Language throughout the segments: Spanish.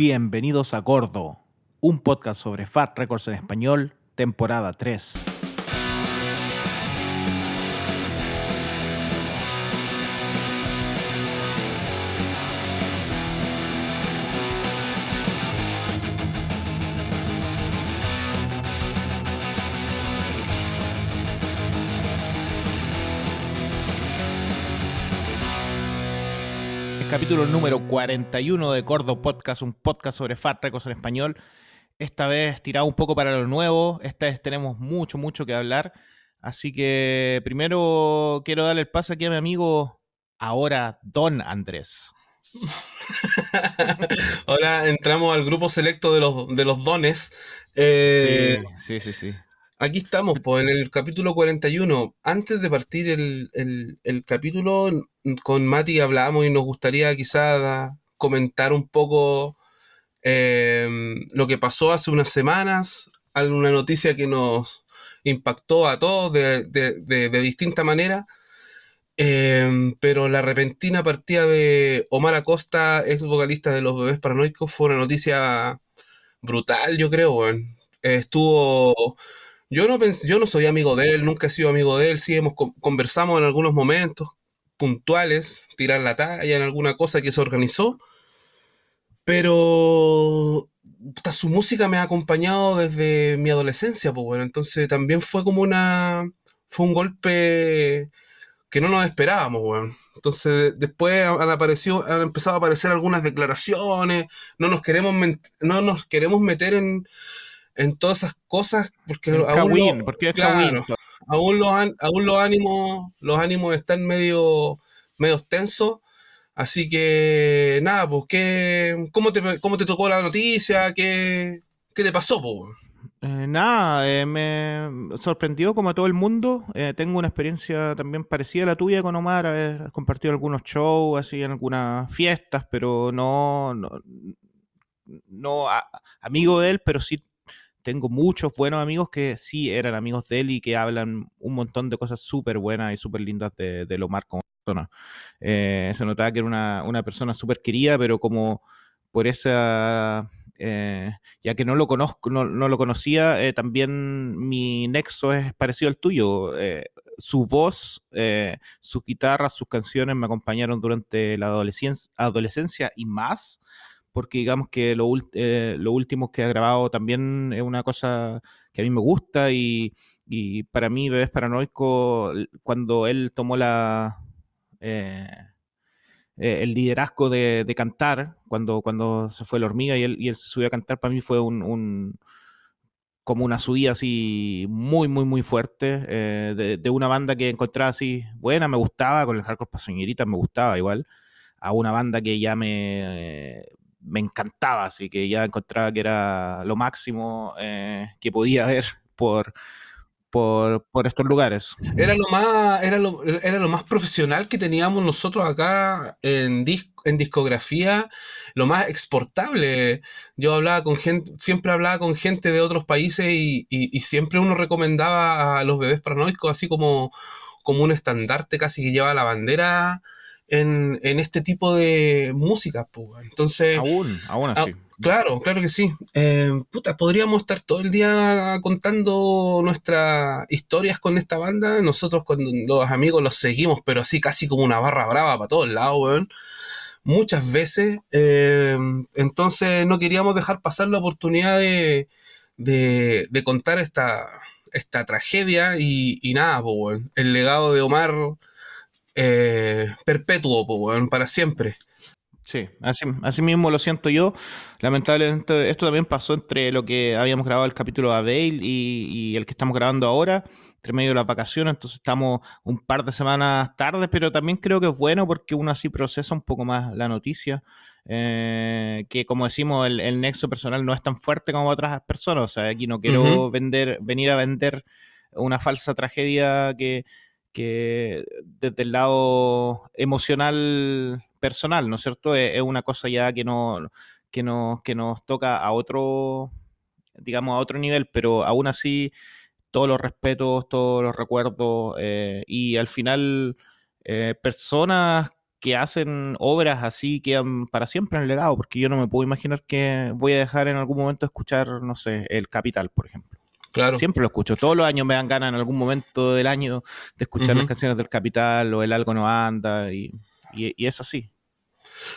Bienvenidos a Gordo, un podcast sobre Fat Records en español, temporada 3. Capítulo número 41 de Gordo Podcast, un podcast sobre Fat Records en español. Esta vez tirado un poco para lo nuevo, esta vez tenemos mucho, mucho que hablar. Así que primero quiero darle el paso aquí a mi amigo, ahora Don Andrés. Ahora entramos al grupo selecto de los, de los dones. Eh, sí, sí, sí, Aquí estamos, pues, en el capítulo 41. Antes de partir el, el capítulo, con Mati hablábamos y nos gustaría quizá comentar un poco em, lo que pasó hace unas semanas, alguna noticia que nos impactó a todos de, de, distinta manera. Em, pero la repentina partida de Omar Acosta, ex vocalista de Los Bebés Paranoicos, fue una noticia brutal, yo creo. Estuvo. Yo no, yo no soy amigo de él, nunca he sido amigo de él, sí hemos conversamos en algunos momentos, puntuales, tirar la talla en alguna cosa que se organizó, pero su música me ha acompañado desde mi adolescencia, pues bueno, entonces también fue como una, fue un golpe que no nos esperábamos, bueno. Entonces después han aparecido, han empezado a aparecer algunas declaraciones, no nos queremos, no nos queremos meter en, en todas esas cosas porque aún, porque aún los, aún los ánimos, los ánimos están medio, medio tensos. Así que, nada, pues, ¿qué, cómo, te, ¿cómo te tocó la noticia? ¿Qué, qué te pasó, pues? Eh, nada, eh, me sorprendió como a todo el mundo. Eh, tengo una experiencia también parecida a la tuya con Omar, haber compartido algunos shows, así en algunas fiestas, pero no, no, no amigo de él, pero sí tengo muchos buenos amigos que sí eran amigos de él y que hablan un montón de cosas súper buenas y súper lindas de, de Lomar como persona. Eh, se notaba que era una, persona súper querida, pero como por esa... Eh, ya que no lo conozco, no, lo conocía, eh, también mi nexo es parecido al tuyo. su voz, sus guitarras, sus canciones me acompañaron durante la adolescencia, adolescencia y más porque digamos que lo, eh, lo último que ha grabado también es una cosa que a mí me gusta y, para mí Bebés Paranoico, cuando él tomó la... Eh, eh, el liderazgo de, cantar, cuando, cuando se fue la hormiga y él, y él subió a cantar, para mí fue un, como una subida así muy, muy, muy fuerte de, una banda que encontraba así buena, me gustaba, con el hardcore para señoritas me gustaba igual, a una banda que ya me, me encantaba, así que ya encontraba que era lo máximo eh, que podía ver por, por, estos lugares. Era lo más, era lo, era lo más profesional que teníamos nosotros acá en, en discografía, lo más exportable. Yo hablaba con gente, siempre hablaba con gente de otros países y, y, siempre uno recomendaba a los bebés paranoicos así como, como un estandarte casi que lleva la bandera en, este tipo de música, pues. Entonces. Aún, aún así. claro, claro que sí. Eh, puta, podríamos estar todo el día contando nuestras historias con esta banda. Nosotros, cuando los amigos los seguimos, pero así casi como una barra brava para todos lados, weón. Muchas veces. Eh, entonces, no queríamos dejar pasar la oportunidad de, de, contar esta, esta tragedia y, y nada, pues, El legado de Omar eh, perpetuo, para siempre. Sí, así, mismo lo siento yo. Lamentablemente, esto también pasó entre lo que habíamos grabado el capítulo de Abel y, el que estamos grabando ahora, entre medio de las vacaciones. Entonces, estamos un par de semanas tarde, pero también creo que es bueno porque uno así procesa un poco más la noticia. Eh, que, como decimos, el, nexo personal no es tan fuerte como otras personas. O sea, aquí no quiero vender, venir a vender una falsa tragedia que que desde el lado emocional personal, ¿no es cierto? Es, una cosa ya que no que nos, que nos toca a otro, digamos, a otro nivel, pero aún así todos los respetos, todos los recuerdos eh, y al final eh, personas que hacen obras así quedan para siempre en el legado, porque yo no me puedo imaginar que voy a dejar en algún momento escuchar, no sé, El Capital, por ejemplo. Claro. Siempre lo escucho. Todos los años me dan ganas en algún momento del año de escuchar las canciones del Capital o El Algo No Anda y, y, es así.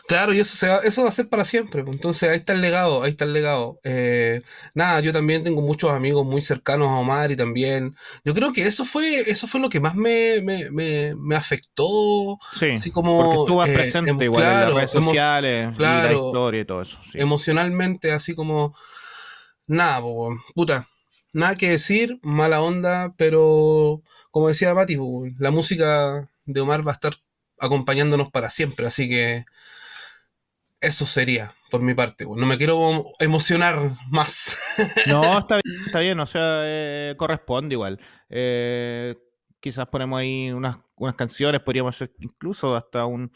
Claro, y eso, se va, eso va a ser para siempre. Pues. Entonces ahí está el legado, ahí está el legado. Eh, nada, yo también tengo muchos amigos muy cercanos a Omar y también. Yo creo que eso fue, eso fue lo que más me, me, afectó. Sí, así como, porque estuvo eh, presente igual en las redes sociales, la historia y todo eso. Emocionalmente, así como. Nada, puta nada que decir, mala onda, pero como decía Mati, la música de Omar va a estar acompañándonos para siempre, así que eso sería por mi parte. No me quiero emocionar más. No, está bien, está bien o sea, eh, corresponde igual. Eh, quizás ponemos ahí unas, unas, canciones, podríamos hacer incluso hasta un...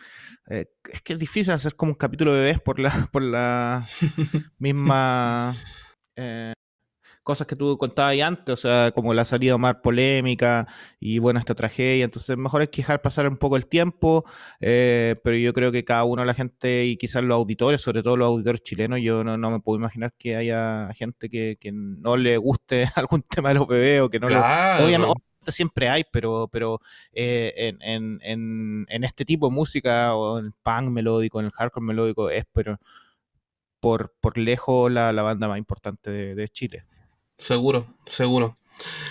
Eh, es que es difícil hacer como un capítulo de bebés por la, por la misma cosas que tú contabas ahí antes, o sea, como la salida más polémica y bueno, esta tragedia. Entonces, mejor es que dejar pasar un poco el tiempo, eh, pero yo creo que cada uno, la gente y quizás los auditores, sobre todo los auditores chilenos, yo no, me puedo imaginar que haya gente que, no le guste algún tema de los bebés o que no lo. Obviamente, siempre hay, pero, pero eh, en, en, este tipo de música, o en el punk melódico, en el hardcore melódico, es pero por, por lejos la, banda más importante de Chile. Seguro, seguro.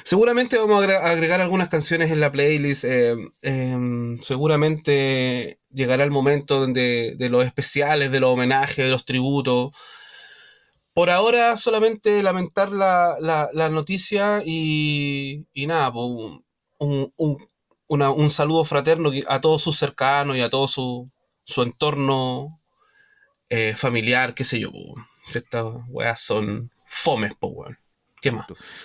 Seguramente vamos a agregar algunas canciones en la playlist. Eh, em, seguramente llegará el momento de los especiales, de los homenajes, de los tributos. Por ahora solamente lamentar la, la, noticia y, y nada, un, un, un, saludo fraterno a todos sus cercanos y a todo su, su entorno eh, familiar, qué sé yo. Estas weas son fomes, po,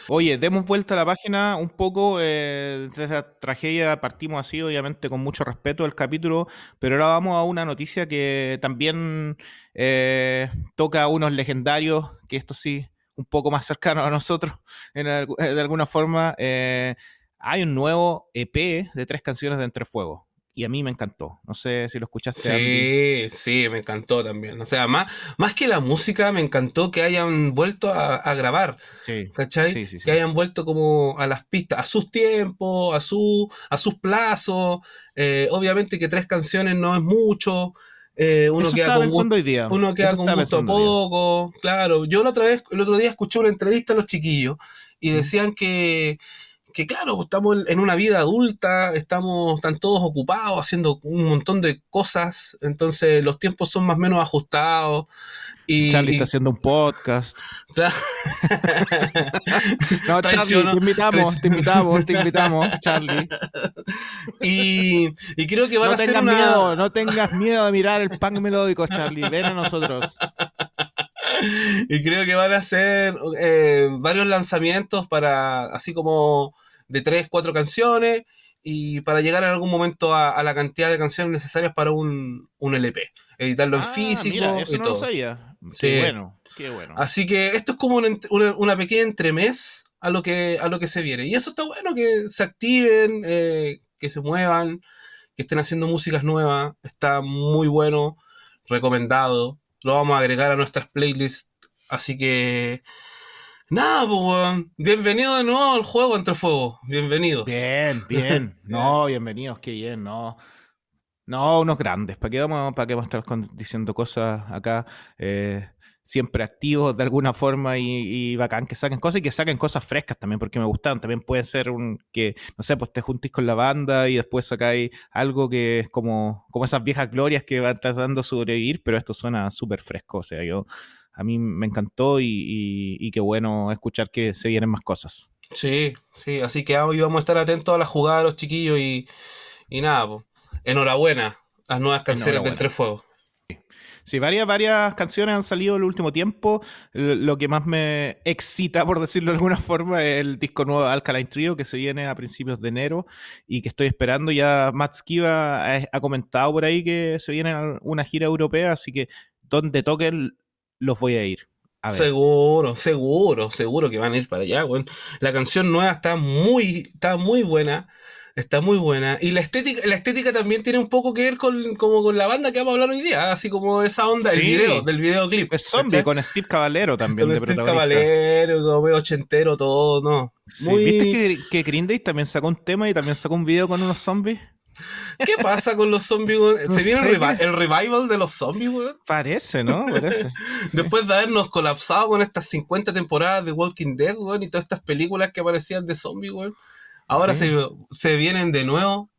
Oye, demos vuelta a la página un poco. Eh, desde la tragedia partimos así, obviamente, con mucho respeto del capítulo, pero ahora vamos a una noticia que también eh, toca a unos legendarios, que esto sí, un poco más cercano a nosotros, de alguna forma. Eh, hay un nuevo EP de tres canciones de Entre Fuego y a mí me encantó. No sé si lo escuchaste. Sí, sí, me encantó también. O sea, más, más que la música, me encantó que hayan vuelto a, grabar. Sí, ¿Cachai? que hayan vuelto como a las pistas, a sus tiempos, a, su, a sus plazos. Eh, obviamente que tres canciones no es mucho. Eh, uno, queda con gusto, hoy día. uno queda con gusto poco. Claro, yo la otra vez, el otro día escuché una entrevista a los chiquillos y decían que que claro, estamos en una vida adulta, estamos, están todos ocupados haciendo un montón de cosas, entonces los tiempos son más o menos ajustados. Y, Charlie está haciendo un podcast. no, Charlie, te invitamos, te invitamos, te invitamos, Charlie. Y, creo que van no a hacer una... miedo, no tengas miedo de mirar el punk melódico, Charlie, ven a nosotros. y creo que van a hacer eh, varios lanzamientos para, así como de tres, cuatro canciones y para llegar en algún momento a, la cantidad de canciones necesarias para un, LP. Editarlo en ah, físico eso no Lo sabía. Qué bueno, qué bueno. Así que esto es como una, pequeña entremés a lo, que, a lo que se viene. Y eso está bueno, que se activen, eh, que se muevan, que estén haciendo músicas nuevas. Está muy bueno, recomendado. Lo vamos a agregar a nuestras playlists. Así que Nada, pues, Bienvenido de nuevo al juego entre fuego. Bienvenidos. Bien, bien. No, bienvenidos, qué bien, no. No, unos grandes. ¿Para qué vamos, para qué vamos a estar diciendo cosas acá? Eh, siempre activos de alguna forma y, bacán que saquen cosas y que saquen cosas frescas también, porque me gustan. También puede ser un que, no sé, pues te juntís con la banda y después sacáis algo que es como, como esas viejas glorias que van tratando de sobrevivir, pero esto suena súper fresco. O sea, yo a mí me encantó y, qué bueno escuchar que se vienen más cosas. Sí, sí, así que hoy vamos a estar atentos a la jugada de los chiquillos y, nada, pues, enhorabuena las nuevas canciones de Entre Fuego. Sí, varias, varias canciones han salido en el último tiempo. Lo que más me excita, por decirlo de alguna forma, es el disco nuevo de Alkaline Trio que se viene a principios de enero y que estoy esperando. Ya Matt Skiba ha, comentado por ahí que se viene una gira europea, así que donde toquen los voy a ir. A Seguro, seguro, seguro que van a ir para allá, La canción nueva está muy, está muy buena. Está muy buena. Y la estética, la estética también tiene un poco que ver con, como con la banda que vamos a hablar hoy día, así como esa onda del video, del videoclip. Es zombie con Steve Caballero también. Con Steve Caballero, como ochentero, todo, ¿no? ¿Viste que, que Green Day también sacó un tema y también sacó un video con unos zombies? ¿Qué pasa con los zombies, ¿Se viene el, revival de los zombies, weón? Parece, ¿no? Parece. Después de habernos colapsado con estas 50 temporadas de Walking Dead, weón, y todas estas películas que aparecían de zombies, weón. Ahora se, se, vienen de nuevo.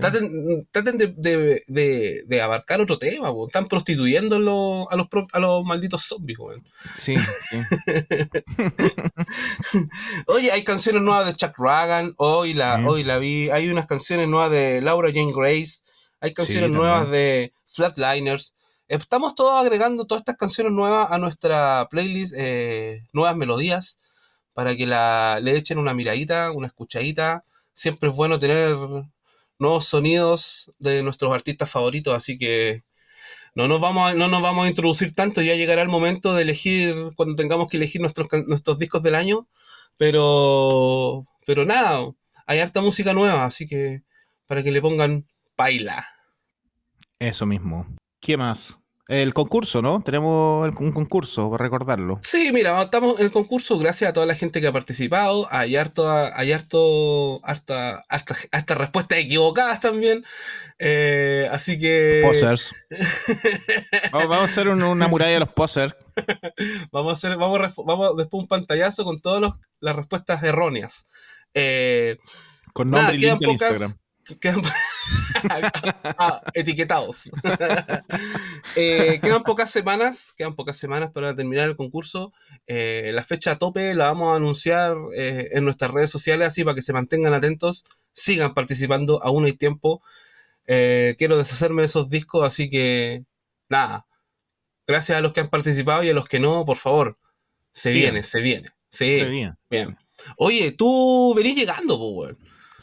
Traten, de, abarcar otro tema, están prostituyendo a los, a los malditos zombies. Sí, sí. Oye, hay canciones nuevas de Chuck Ragan, hoy la, hoy la vi, hay unas canciones nuevas de Laura Jane Grace, hay canciones nuevas de Flatliners. Estamos todos agregando todas estas canciones nuevas a nuestra playlist, eh, nuevas melodías, para que la, le echen una miradita, una escuchadita. Siempre es bueno tener nuevos sonidos de nuestros artistas favoritos, así que no nos vamos a, no nos vamos a introducir tanto, ya llegará el momento de elegir cuando tengamos que elegir nuestros, nuestros discos del año, pero pero nada, hay harta música nueva, así que para que le pongan baila. Eso mismo. ¿Qué más? El concurso, ¿no? Tenemos un concurso, para recordarlo. Sí, mira, estamos en el concurso gracias a toda la gente que ha participado. Hay harto, hay harto, harta, hasta, respuestas equivocadas también. Eh, así que. Posers. vamos, a hacer una muralla de los posers. vamos a hacer, vamos, vamos después un pantallazo con todas las respuestas erróneas. Eh, con nombre y link en Instagram. Quedan, ah, etiquetados. Eh, quedan pocas semanas, quedan pocas semanas para terminar el concurso. Eh, la fecha a tope la vamos a anunciar eh, en nuestras redes sociales, así para que se mantengan atentos, sigan participando, aún hay tiempo. quiero deshacerme de esos discos, así que nada. Gracias a los que han participado y a los que no, por favor. Se viene, se viene. Sí, se viene. Bien. Oye, tú venís llegando, pues,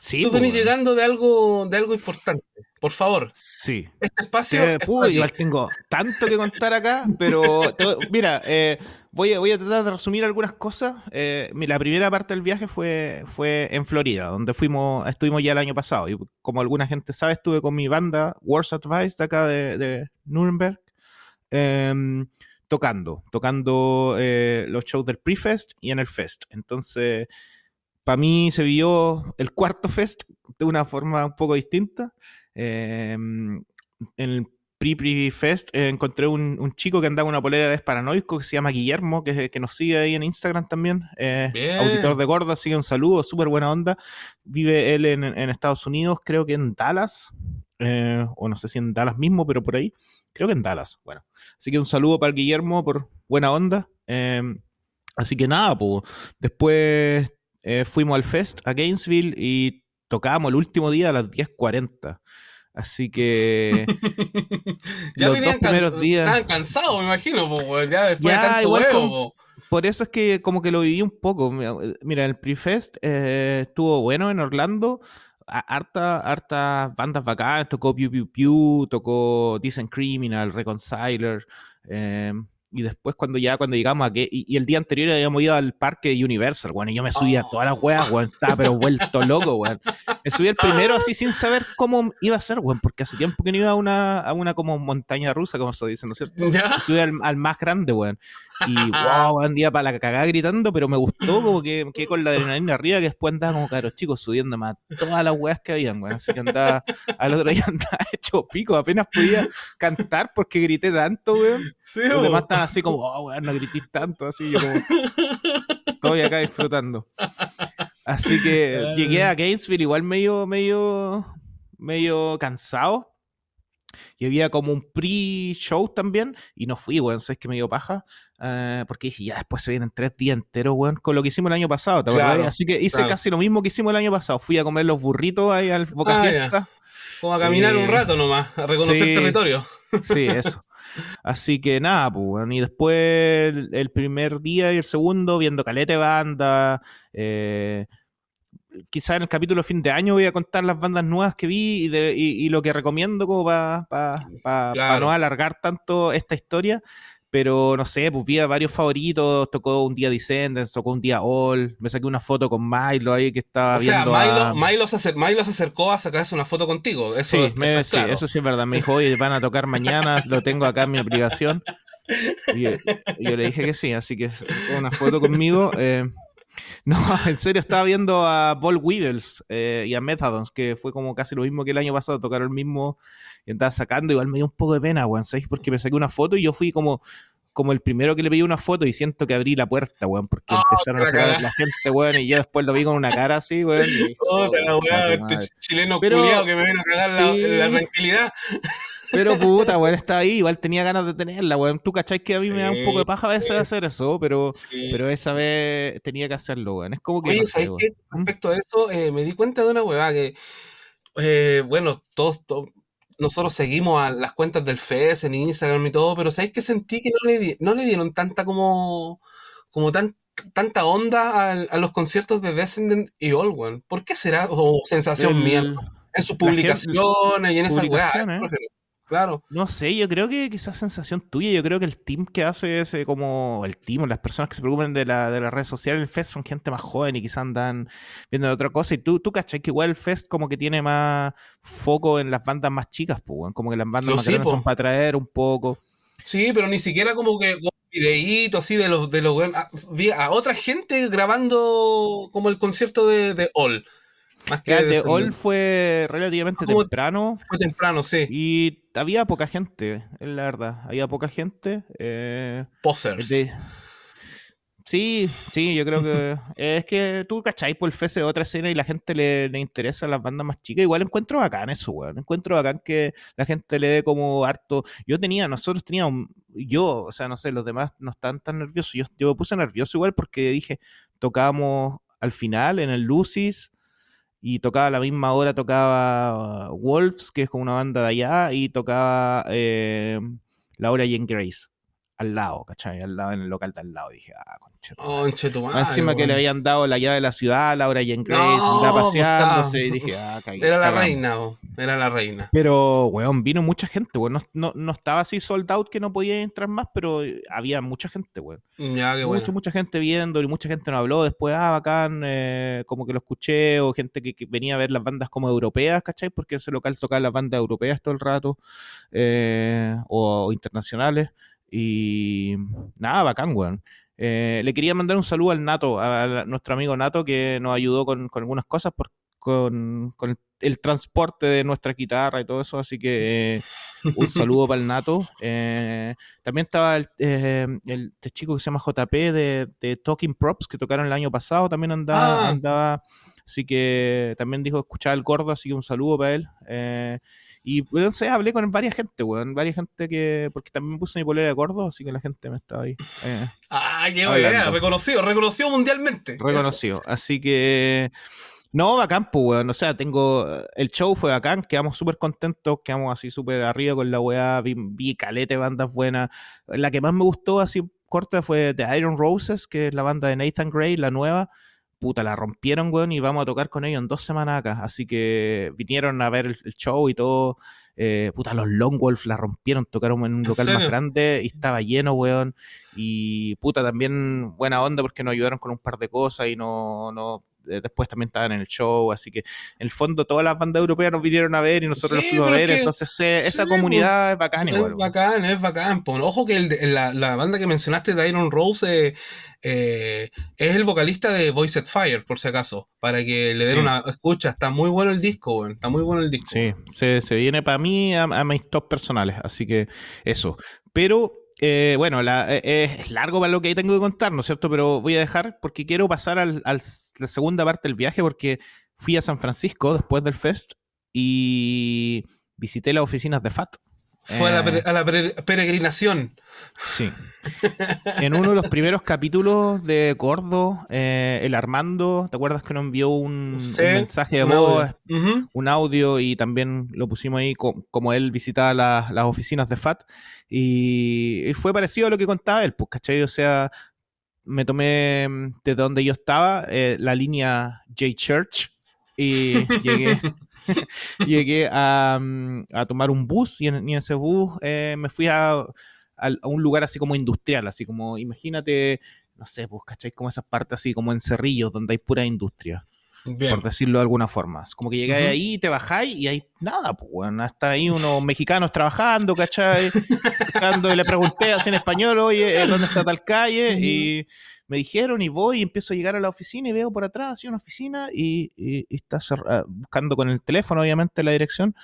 Tú venís pues, llegando de algo, de algo importante. Por favor. Sí. Este espacio. igual tengo tanto que contar acá, pero mira, eh, voy, a, voy a tratar de resumir algunas cosas. Eh, la primera parte del viaje fue, fue en Florida, donde fuimos, estuvimos ya el año pasado. Y como alguna gente sabe, estuve con mi banda Wars Advice de acá de, de Nuremberg. Em, tocando, tocando eh, los shows del Prefest y en el Fest. Entonces, para mí se vio el cuarto fest de una forma un poco distinta. Em, en el Pre-Pre Fest eh, encontré un, chico que andaba una polera de paranoico que se llama Guillermo, que, que nos sigue ahí en Instagram también. Eh, auditor de Gorda, sigue un saludo, súper buena onda. Vive él en, Estados Unidos, creo que en Dallas, eh, o no sé si en Dallas mismo, pero por ahí. Creo que en Dallas. Bueno, así que un saludo para el Guillermo por buena onda. Em, así que nada, pues después eh, fuimos al Fest a Gainesville y tocábamos el último día a las 10.40. Así que. ya los dos primeros días. Estaban cansados, me imagino, ya después de tanto Por eso es que como que lo viví un poco. Mira, el Prefest eh, estuvo bueno en Orlando. Harta, harta bandas bacanas. Tocó Pew Pew Pew, tocó Decent Criminal, Reconciler. Eh, y después cuando ya cuando llegamos a que y, el día anterior habíamos ido al parque de Universal, bueno, y yo me subía a todas las weas, weón, estaba pero vuelto loco, weón. Me subí el primero así sin saber cómo iba a ser, weón, porque hace tiempo que no iba a una, a una como montaña rusa, como se dice, ¿no es cierto? Me subí al, al, más grande, weón. Y wow, andía para la cagada gritando, pero me gustó como que, que con la adrenalina arriba, que después andaba como caros chicos subiendo más todas las weas que habían, weón. Así que andaba, al otro día andaba hecho pico, apenas podía cantar porque grité tanto, weón. Los demás estaban así como, oh, weón, no grité tanto, así yo como, estoy acá disfrutando. Así que llegué a Gainesville igual medio, medio, medio cansado y había como un pre-show también, y no fui, weón, sabes que me dio paja, eh, porque dije, ya después se vienen tres días enteros, weón, con lo que hicimos el año pasado, ¿te Así que hice casi lo mismo que hicimimos el año pasado, fui a comer los burritos ahí al Boca ah, Fiesta. Como a caminar un rato nomás, a reconocer territorio. Sí, eso. Así que nada, pues, y después el, primer día y el segundo viendo calete banda, eh, quizás en el capítulo fin de año voy a contar las bandas nuevas que vi y, lo que recomiendo como para no alargar tanto esta historia. Pero no sé, pues vi a varios favoritos, tocó un día Descendants, tocó un día All, me saqué una foto con Milo ahí que estaba O sea, viendo Milo, a- Milo se acer- Milo se acercó a sacarse una foto contigo. Eso, sí, eso me- es sí, claro. eso sí es verdad. Me dijo, oye, van a tocar mañana, lo tengo acá en mi aplicación. Y, yo- le dije que sí, así que una foto conmigo. eh, no, en serio, estaba viendo a Paul Weevils eh, y a Methadons, que fue como casi lo mismo que el año pasado, tocaron el mismo y andaba sacando. Igual me dio un poco de pena, weón, ¿sabes? Porque me saqué una foto y yo fui como, como el primero que le pedí una foto y siento que abrí la puerta, weón, porque Ah, empezaron a sacar a la gente, weón, y yo después lo vi con una cara así, weón. y Puta la "Oh, weá, este madre". ch- chileno Pero- culiao que me viene a cagar la- Sí. la, tranquilidad. Pero puta, weón, estaba ahí, igual tenía ganas de tenerla, weón. Tú cachai que a mí me da un poco de paja a veces Sí. hacer eso, pero, pero esa vez tenía que hacerlo, weón. Es como que. Oye, no sé, ¿sabes weón. qué? Respecto a eso, eh, me di cuenta de una huevada que, eh, bueno, todos, to- nosotros seguimos a las cuentas del FES en Instagram y todo, pero ¿sabes qué? Sentí que no le, di- no le dieron tanta como, como tan, tanta onda al- a, los conciertos de Descendant y All One. ¿Por qué será? O sensación El- mía. En sus gente- publicaciones y en esas weas. publicaciones. Claro. No sé, yo creo que quizás sensación tuya, yo creo que el team que hace ese, como el team, las personas que se preocupan de, la, de las redes sociales del Fest son gente más joven y quizás andan viendo de otra cosa. Y tú, tú cachai que igual el Fest como que tiene más foco en las bandas más chicas, pues, como que las bandas más sí, grandes son para traer un poco. Sí, pero ni siquiera como que con videitos así de los de los vi a otra gente grabando como el concierto de, de All. Más que de. All fue relativamente Como- temprano, Fue temprano, sí. Y había poca gente, es la verdad. Había poca gente. eh, Posers. de- Sí, sí, yo creo que. es que tú, ¿cachai? Por el FES es otra escena y la gente le, le interesa a las bandas más chicas. Igual encuentro bacán eso, weón. Encuentro bacán que la gente le dé como harto. Yo tenía, nosotros teníamos. Yo, o sea, no sé, los demás no estaban tan nerviosos. Yo, yo me puse nervioso igual porque dije, tocábamos al final en el Lucis y tocaba a la misma hora, tocaba uh, Wolves, que es como una banda de allá, y tocaba eh, Laura Jane Grace, al lado, ¿cachai? Al lado, en el local de al lado. Dije, ah. Conche tu madre, Encima que le habían dado la llave de la ciudad a Laura Jane Grace, No, andaba pues, paseándose, y dije, ah, cagué, Era la cagamos. reina, bo. era la reina. Pero, weón, vino mucha gente, weón. No, no, no estaba así sold out que no podía entrar más, pero había mucha gente, weón. Ya, qué bueno. mucha, mucha gente viendo y mucha gente nos habló después, ah, bacán, eh, como que lo escuché, o gente que, que venía a ver las bandas como europeas, ¿cachai? Porque ese local tocaba las bandas europeas todo el rato, eh, o, internacionales, y nada, bacán, weón. Eh, le quería mandar un saludo al Nato, a, nuestro amigo Nato, que nos ayudó con, con algunas cosas, por, con, con el, el transporte de nuestra guitarra y todo eso, así que eh, un saludo para el Nato. Eh, también estaba el, el- este chico que se llama JP de, de Talking Props, que tocaron el año pasado, también andaba, Ah. andaba así que también dijo escuchar al gordo, así que un saludo para él. Y no sé, hablé con varias gente, weón, varias gente que, porque también puse mi polera de gordo, así que la gente me estaba ahí eh, Ah, qué buena, reconocido, reconocido mundialmente. reconocido. Así que, no, bacán, pues, weón. O sea, tengo, el show fue bacán, quedamos súper contentos, quedamos así súper arriba con la weá, vi, vi calete bandas buenas. La que más me gustó, así corta, fue The Iron Roses, que es la banda de Nathan Gray, la nueva. Puta, la rompieron, weón, y vamos a tocar con ellos en dos semanas acá. Así que vinieron a ver el, show y todo. Eh, puta, los Long Wolf la rompieron, tocaron en un ¿En local más grande y estaba lleno, weón. Y puta, también buena onda porque nos ayudaron con un par de cosas y no, no después también estaban en el show, así que en el fondo todas las bandas europeas nos vinieron a ver y nosotros Sí, los fuimos a es ver, que- entonces eh, esa comunidad es bacán Es igual. weón. bacán, es bacán. po. Ojo que el la, la banda que mencionaste de Iron Rose eh, eh, es el vocalista de Voiced Fire, por si acaso, para que le den Sí. una escucha. Está muy bueno el disco. Está muy bueno el disco. Sí, se, se viene para mí a, a mis top personales, así que eso. Pero eh, bueno, la- eh, es largo para lo que tengo que contar, ¿no es cierto? Pero voy a dejar porque quiero pasar a la segunda parte del viaje porque fui a San Francisco después del fest y visité las oficinas de FAT. Fue a la, Eh, pere- a la pere- peregrinación. Sí. En uno de los primeros capítulos de Gordo, eh, el Armando, ¿te acuerdas que nos envió un, mensaje de un voz, audio. Un audio y también lo pusimos ahí co- como él visitaba la- las oficinas de FAT y, y fue parecido a lo que contaba él, pues, ¿cachai? O sea, me tomé mm, desde donde yo estaba eh, la línea J Church y llegué, llegué a, mm, a tomar un bus y en, y en ese bus eh, me fui a a un lugar así como industrial, así como, imagínate, no sé, pues, ¿cachai? Como esas partes así como en Cerrillos, donde hay pura industria. Por decirlo de alguna forma. Como que llegáis ahí, te bajáis y hay nada, pues, bueno, hasta ahí unos mexicanos trabajando, ¿cachai? y le pregunté así en español, oye, eh, ¿dónde está tal calle? Y me dijeron y voy y empiezo a llegar a la oficina y veo por atrás así una oficina y, está buscando con el teléfono, obviamente, la dirección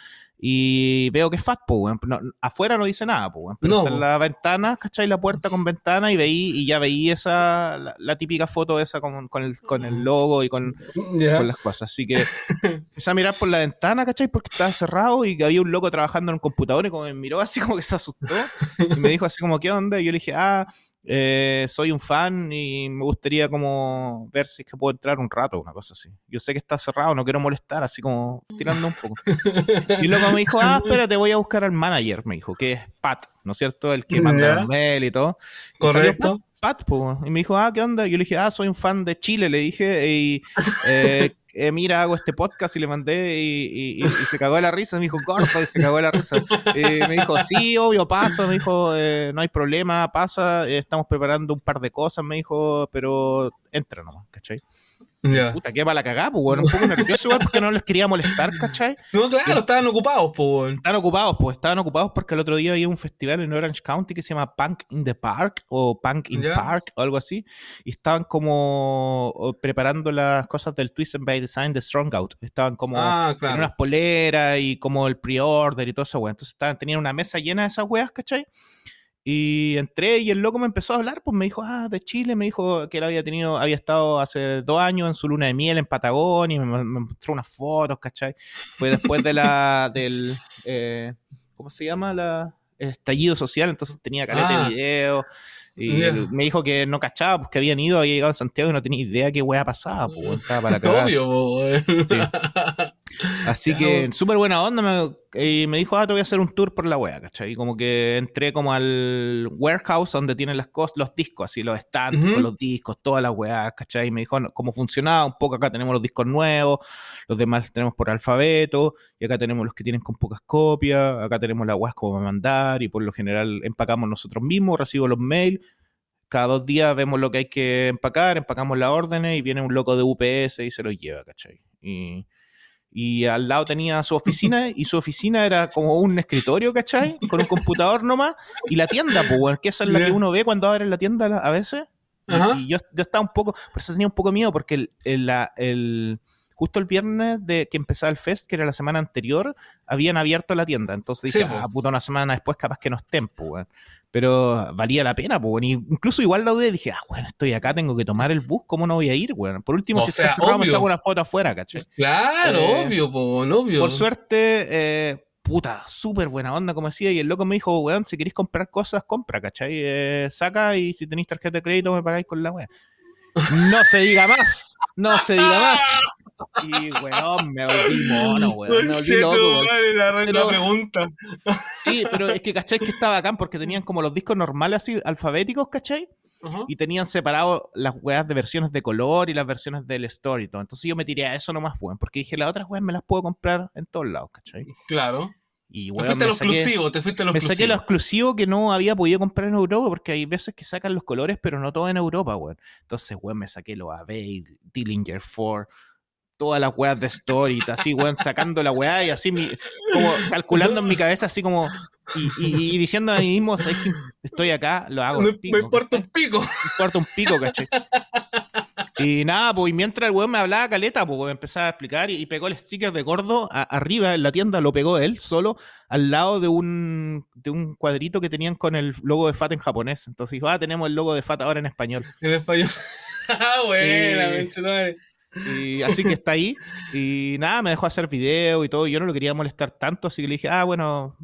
y veo que es fat, pues, afuera no dice nada, pues, pero está en la ventana, ¿cachai? La puerta con ventana y veí, y ya veí esa, la, típica foto esa con, con, el, con el logo y con, con, las cosas. Así que empecé a mirar por la ventana, ¿cachai? Porque estaba cerrado y que había un loco trabajando en un computador y como me miró así como que se asustó y me dijo así como, ¿qué onda? Y yo le dije, ah, eh, soy un fan y me gustaría como ver si es que puedo entrar un rato, una cosa así. Yo sé que está cerrado, no quiero molestar, así como tirando un poco. Y luego me dijo, ah, espérate, voy a buscar al manager, me dijo, que es Pat, ¿no es cierto? El que manda los mail y todo. Correcto. Pat, y me dijo, ah, ¿qué onda? Yo le dije, ah, soy un fan de Chile, le dije, y eh, eh, mira, hago este podcast y le mandé y, se cagó de la risa, me dijo, corto, y se cagó de la risa. me dijo, sí, obvio, pasa, me dijo, eh, no hay problema, pasa, estamos preparando un par de cosas, me dijo, pero entra nomás, ¿cachai? Puta, qué la cagada, pues, bueno, un poco nervioso igual porque no les quería molestar, ¿cachai? No, claro, estaban ocupados, pues, Estaban ocupados, pues, estaban ocupados porque el otro día había un festival en Orange County que se llama Punk in the Park o Punk in Park o algo así, y estaban como preparando las cosas del Twist and by Design de Strongout. Estaban como ah, en unas poleras y como el pre-order y todo eso, weón. Entonces estaban, tenían una mesa llena de esas weas, ¿cachai? Y entré y el loco me empezó a hablar, pues me dijo, ah, de Chile, me dijo que él había tenido, había estado hace dos años en su luna de miel en Patagonia, y me, mostró unas fotos, ¿cachai? Fue después de la, del, eh, ¿cómo se llama? La estallido social, entonces tenía caleta de ah. video. Y me dijo que no cachaba, pues que habían ido, había llegado a Santiago y no tenía idea qué hueá pasaba, pues estaba para cagar. Obvio, sí. Así que súper buena onda, me, y me dijo, ah, te voy a hacer un tour por la wea, ¿cachai? Y como que entré como al warehouse donde tienen las cosas, los discos, así, los stands con los discos, todas las weas, ¿cachai? Y me dijo cómo funcionaba, un poco acá tenemos los discos nuevos, los demás tenemos por alfabeto, y acá tenemos los que tienen con pocas copias, acá tenemos las weas como mandar, y por lo general empacamos nosotros mismos, recibo los mails, cada dos días vemos lo que hay que empacar, empacamos las órdenes y viene un loco de UPS y se los lleva, ¿cachai? Y y al lado tenía su oficina y su oficina era como un escritorio, ¿cachai? Con un computador nomás y la tienda, pues, que esa es la que uno ve cuando abre la tienda a veces. Y, yo, estaba un poco, por eso tenía un poco miedo porque el, el, justo el viernes de que empezaba el fest, que era la semana anterior, habían abierto la tienda. Entonces dije, ah, puta, una semana después capaz que no estén, pues, pero valía la pena, pues, incluso igual la dudé, dije, ah, bueno, estoy acá, tengo que tomar el bus, ¿cómo no voy a ir, bueno? Por último, si está cerrado, me saco una foto afuera, ¿cachai? Claro, eh, obvio, pues, obvio. Por suerte, eh, puta, súper buena onda, como decía, y el loco me dijo, weón, si queréis comprar cosas, compra, ¿cachai? Eh, saca y si tenéis tarjeta de crédito me pagáis con la weá. No se diga más, no se diga más. Y, weón, me volví mono, weón. Me volví loco, La, pregunta. Sí, pero es que, ¿cachai? Que estaba bacán porque tenían como los discos normales así, alfabéticos, ¿cachai? Y tenían separado las weas de versiones de color y las versiones del story y todo. Entonces yo me tiré a eso nomás, weón. Porque dije, las otras weas me las puedo comprar en todos lados, ¿cachai? Claro. Y, te fuiste a lo exclusivo, te fuiste a lo me saqué lo exclusivo que no había podido comprar en Europa, porque hay veces que sacan los colores, pero no todo en Europa, weón. Entonces, weón, me saqué los Abbey, Dillinger 4, todas las weas de Story, así, weón, sacando la weá y así, como calculando en mi cabeza, así como, y, diciendo a mí mismo, ¿sabes que estoy acá? Lo hago. Me, importa un pico. Me importa un pico, caché. Y nada, pues mientras el weón me hablaba caleta, pues me empezaba a explicar y, pegó el sticker de gordo arriba en la tienda, lo pegó él solo al lado de un, de un cuadrito que tenían con el logo de FAT en japonés. Entonces dijo, ah, tenemos el logo de FAT ahora en español. En español. ah, buena, eh, y así que está ahí. Y nada, me dejó hacer video y todo. Yo no lo quería molestar tanto, así que le dije, ah, bueno,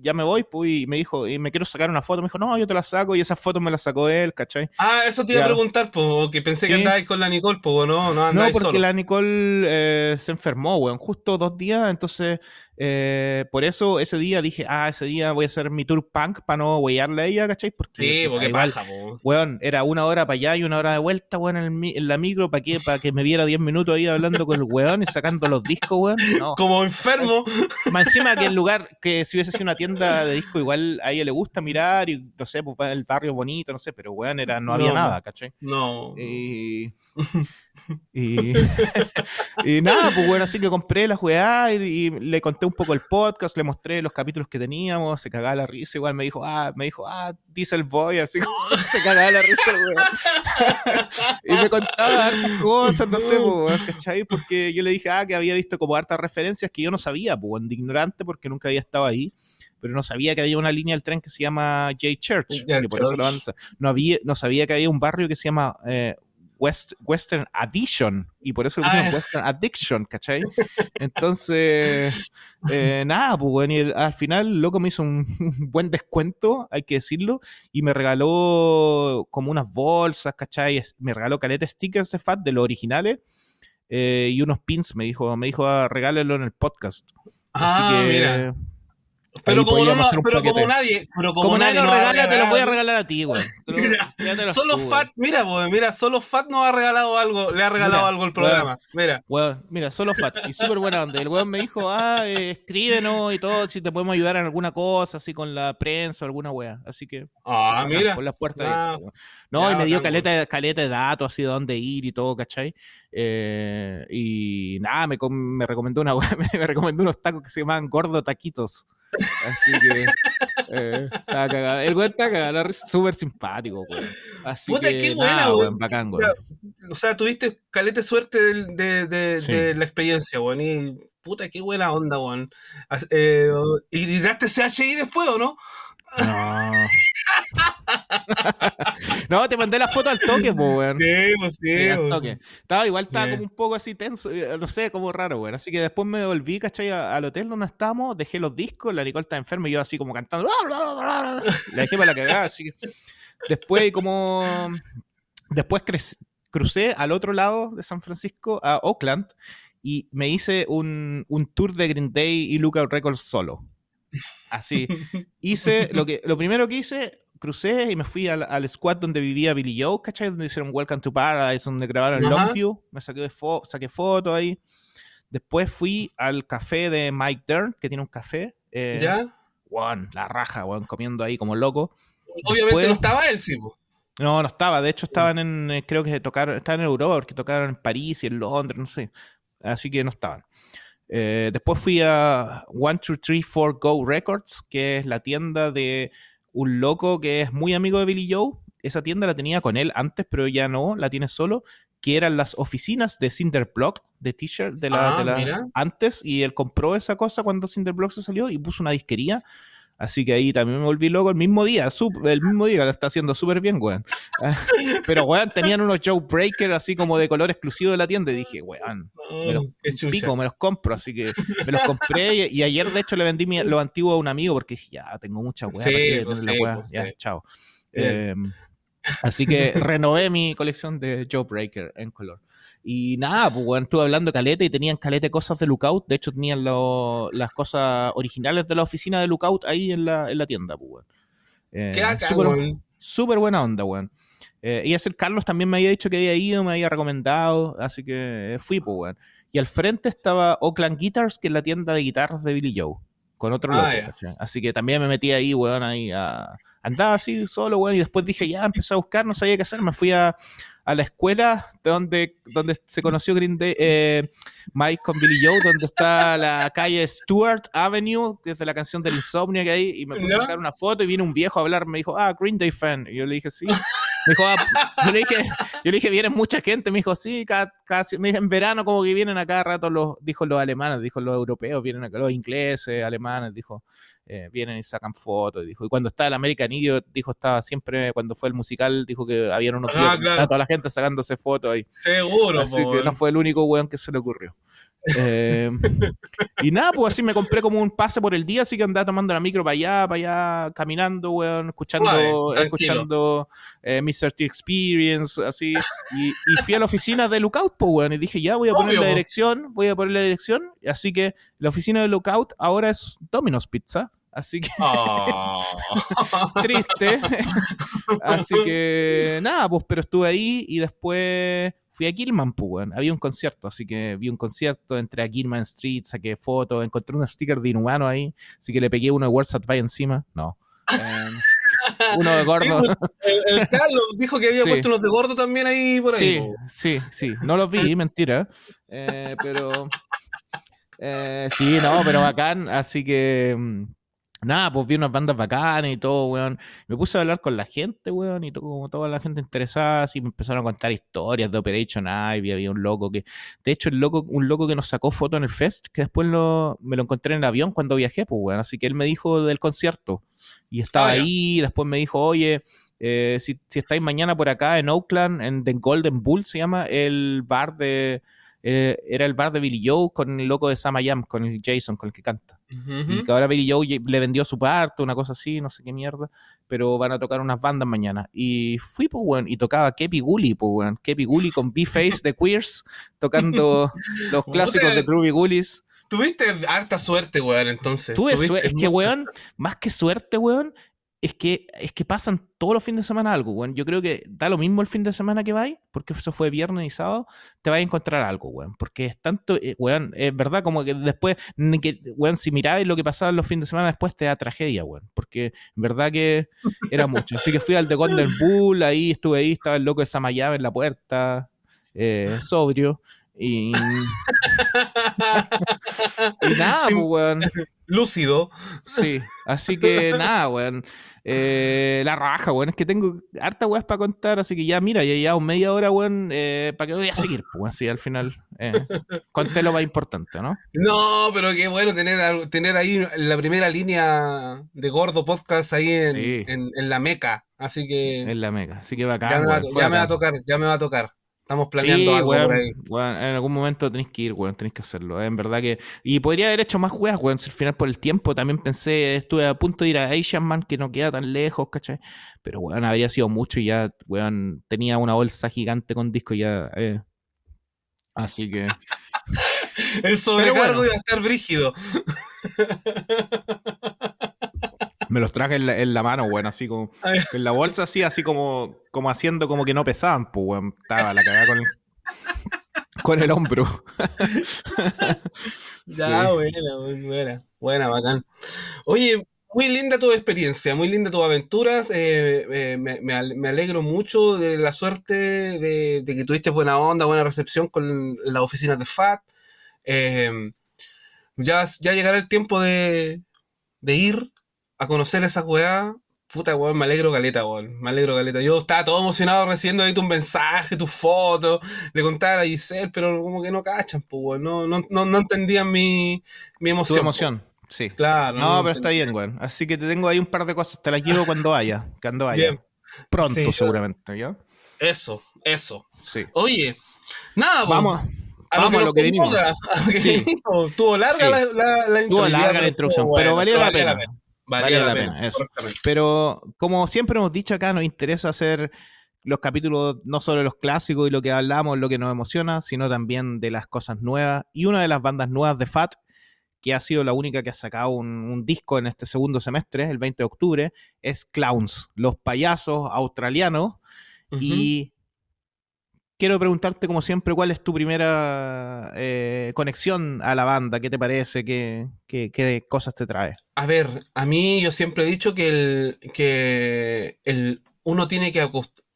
ya me voy, pues, y me dijo, y me quiero sacar una foto. Me dijo, no, yo te la saco, y esa foto me la sacó él, ¿cachai? Ah, eso te iba a preguntar, pues, que pensé que andabas con la Nicole, pues, no, no No, porque la Nicole eh, se enfermó, weón, justo dos días, entonces eh, por eso ese día dije, ah, ese día voy a hacer mi tour punk para no huellarle a ella, ¿cachai? Porque, sí, porque pasa, weón, era una hora para allá y una hora de vuelta, weón, en, la micro, ¿para que Para que me viera 10 minutos ahí hablando con el weón y sacando los discos, weón. Como enfermo. Más encima que el lugar, que si hubiese sido una tienda tienda de disco igual a ella le gusta mirar y no sé, pues el barrio bonito, no sé, pero weón, era, no había nada, ¿cachai? No. Y, y, y nada, pues bueno, así que compré la weá y, le conté un poco el podcast, le mostré los capítulos que teníamos, se cagaba la risa, igual me dijo, ah, me dijo, ah, Diesel Boy, así como se cagaba la risa, weón. y me contaba hartas cosas, no sé, pues, ¿cachai? Porque yo le dije, ah, que había visto como hartas referencias que yo no sabía, pues, de ignorante porque nunca había estado ahí pero no sabía que había una línea del tren que se llama J Church, que por eso lo avanza. No, había, no sabía que había un barrio que se llama eh, West, Western Addition, y por eso lo pusieron ah. Western Addiction, ¿cachai? Entonces, eh, nada, pues bueno, al final loco me hizo un, buen descuento, hay que decirlo, y me regaló como unas bolsas, ¿cachai? Me regaló caleta stickers de FAT de los originales. Eh, y unos pins, me dijo, me dijo, ah, regálelo en el podcast. Ah, mira. Pero como, no, pero como nadie, pero como, como nadie, lo regala, te lo voy a regalar a ti, güey. solo Fat, mira, mira, solo Fat nos ha regalado algo, le ha regalado algo al programa. mira. mira, solo Fat. Y súper buena onda. El weón me dijo, ah, eh, escríbenos y todo, si te podemos ayudar en alguna cosa, así con la prensa o alguna wea. Así que. Ah, mira. Con las puertas. Ah, no, y me dio caleta, caleta de datos, así de dónde ir y todo, ¿cachai? Eh, y nada, me, me recomendó una me recomendó unos tacos que se llamaban gordo taquitos. Así que eh, estaba cagado. El güey está cagado, súper simpático. Así Puta, que, qué buena. Bacán, güey. O sea, tuviste calete suerte de, de, de, la experiencia, güey. Y puta, qué buena onda, güey. Eh, ¿Y daste CHI después o no? No. no, te mandé la foto al toque, pues, weón. Sí, pues sí. sí al. Estaba, igual estaba como un poco así tenso, eh, no sé, como raro, weón. Así que después me volví, ¿cachai? Al hotel donde estábamos, dejé los discos, la Nicole estaba enferma y yo así como cantando. La dejé para la cagada, así que. Después, como. Después crucé al otro lado de San Francisco, a Oakland, y me hice un, un tour de Green Day y Lookout Records solo. Así. Hice, lo, que, lo primero que hice, crucé y me fui al, al squad donde vivía Billy Joe, ¿cachai? Donde hicieron Welcome to Paradise, donde grabaron Longview. Me saqué, de fo saqué fotos ahí. Después fui al café de Mike Dern, que tiene un café. Eh, ¿Ya? Juan, la raja, weón, comiendo ahí como loco. Obviamente no estaba él, sí. No, no estaba. De hecho, estaban en, eh, creo que tocaron, estaban en Europa, porque tocaron en París y en Londres, no sé. Así que no estaban. Eh, después fui a 1234 Go Records, que es la tienda de un loco que es muy amigo de Billy Joe. Esa tienda la tenía con él antes, pero ya no, la tiene solo. Que eran las oficinas de Cinderblock, de t-shirt de la, ah, antes, y él compró esa cosa cuando Cinderblock se salió y puso una disquería Así que ahí también me volví loco el mismo día, el mismo día, lo está haciendo súper bien, weón. Ah, pero, weón, tenían unos Joe Breaker así como de color exclusivo de la tienda y dije, weón, me los pico, me los compro, así que me los compré y, ayer de hecho le vendí mi, lo antiguo a un amigo porque dije, ya, tengo mucha weón, sí, pues pues ya, chao. Em, así que renové mi colección de Joe Breaker en color. Y nada, pues bueno, estuve hablando caleta y tenían caleta cosas de Lookout. De hecho, tenían las cosas originales de la oficina de Lookout ahí en la, en la tienda, pues bueno. Eh, Qué Súper buena onda, weón. Eh, y ese Carlos también me había dicho que había ido, me había recomendado, así que fui, pues, weón. Y al frente estaba Oakland Guitars, que es la tienda de guitarras de Billy Joe, con otro ah, loco, Así que también me metí ahí, weón, ahí a... Andaba así solo, weón, y después dije, ya, empecé a buscar, no sabía qué hacer, me fui a, a la escuela donde, donde se conoció Green Day, eh, Mike con Billy Joe, donde está la calle Stewart Avenue, desde la canción del Insomnia que hay, y me puse a sacar una foto y viene un viejo a hablar, me dijo, ah, Green Day fan. Y yo le dije, sí. Me dijo, ah, yo, le dije, yo le dije, viene mucha gente. Me dijo, sí, casi. Me dije, en verano como que vienen a cada rato los, dijo los alemanes, dijo los europeos, vienen acá los ingleses, alemanes, dijo. Eh, vienen y sacan fotos. Dijo. Y cuando estaba el American Idiot, dijo, estaba siempre, cuando fue el musical, dijo que había unos ah, toda la gente sacándose fotos ahí. Seguro, Así que no fue el único weón que se le ocurrió. Eh, y nada, pues así me compré como un pase por el día, así que andaba tomando la micro para allá, para allá, caminando, weón, escuchando, escuchando eh, Mr. T Experience, así. Y, fui a la oficina de Lookout, pues, weón, y dije, ya voy a poner la dirección, voy a poner la dirección. Así que la oficina de Lookout ahora es Domino's Pizza. Así que oh. triste. Así que nada, pues, pero estuve ahí y después fui a Killman, pues. Había un concierto, así que vi un concierto, entré a Killman Street, saqué fotos, encontré un sticker de Inhumano ahí, así que le pegué uno de Words at encima. No. Em, uno de gordo. el, Carlos dijo que había puesto unos de gordo también ahí por ahí. Sí, sí, sí. No los vi, mentira. Eh, pero. Eh, sí, no, pero bacán. Así que. Nada, pues vi unas bandas bacanas y todo, weón. Me puse a hablar con la gente, weón, y todo, como toda la gente interesada, así me empezaron a contar historias de Operation Ivy, había un loco que, de hecho, el loco, un loco que nos sacó foto en el fest, que después lo, me lo encontré en el avión cuando viajé, pues, weón, así que él me dijo del concierto, y estaba ah, ahí, y después me dijo, oye, eh, si, si estáis mañana por acá en Oakland, en The Golden Bull se llama, el bar de eh, era el bar de Billy Joe con el loco de Samayam, con el Jason, con el que canta. Y que ahora Billy Joe le vendió su parte, una cosa así, no sé qué mierda, pero van a tocar unas bandas mañana. Y fui, pues, weón, y tocaba Kepi Gully, pues, weón. Kepi Gully con B-Face de Queers, tocando los clásicos de Groovy Gullies. Tuviste harta suerte, weón, entonces. Tuve suerte. Es que, weón, más que suerte, weón, es que, es que pasan todos los fines de semana algo, weón. Yo creo que da lo mismo el fin de semana que vais, porque eso fue viernes y sábado, te vas a encontrar algo, weón. Porque es tanto, eh, weón, es verdad, como que después, que, weón, si mirabas lo que pasaba los fines de semana después, te da tragedia, weón. Porque en verdad que era mucho. Así que fui al de Golden Bull, ahí estuve ahí, estaba el loco de Samayave en la puerta, eh, sobrio. Y, y nada, pues, weón. Lúcido. Sí, así que nada, weón. Eh, la raja, weón. Es que tengo harta weas para contar, así que ya, mira, ya llevamos media hora, weón. Eh, ¿Para qué voy a seguir? Pues así al final. Eh, conté lo más importante, ¿no? No, pero qué bueno tener, tener ahí la primera línea de Gordo Podcast ahí en, en, la meca. Así que. En la meca. Así que bacán. ya me va a tocar, ya me va a tocar. Estamos planeando algo por ahí. en algún momento tenéis que ir, weón, tenéis que hacerlo. En verdad que. Y podría haber hecho más weas, weón. al final por el tiempo también pensé, estuve a punto de ir a Asian Man, que no queda tan lejos, ¿cachai? Pero weón, habría sido mucho y ya, weón, tenía una bolsa gigante con disco y ya. Eh. Así que. el sobrecargo iba a estar brígido. Me los traje en la, mano, weón, así como. En la bolsa, así, así como, como haciendo como que no pesaban, pues, weón. Estaba la cagada con el, con el hombro. ya, buena, buena. Buena, bacán. Oye, muy linda tu experiencia, muy linda tus aventuras. Eh, eh, me, alegro mucho de la suerte de, que tuviste buena onda, buena recepción con las oficinas de FAT. Eh, ya, ya llegará el tiempo de, de ir a conocer esa weá, puta weón, me alegro caleta, weón. Me alegro caleta. Yo estaba todo emocionado recibiendo ahí tu mensaje, tus fotos, le contaba a Giselle, pero como que no cachan, pues weón. No, no, no, entendían mi, mi emoción. Tu emoción. Sí. Claro. No, pero está bien, weón. Así que te tengo ahí un par de cosas. Te las llevo cuando vaya. Cuando vaya. Bien. Pronto, seguramente, ¿ya? Eso, eso. Sí. Oye, nada, pues, vamos. A vamos lo que, a lo que venimos. sí. Tuvo larga la, la, la, Tuvo larga la introducción, pero valía, la pena. Vale la, pena, eso. Pero como siempre hemos dicho acá, nos interesa hacer los capítulos no solo los clásicos y lo que hablamos, lo que nos emociona, sino también de las cosas nuevas. Y una de las bandas nuevas de Fat, que ha sido la única que ha sacado un, disco en este segundo semestre, el 20 de octubre, es Clowns, los payasos australianos. Y quiero preguntarte, como siempre, cuál es tu primera eh, conexión a la banda, qué te parece, qué, cosas te trae. A ver, a mí yo siempre he dicho que, el, que el, uno tiene que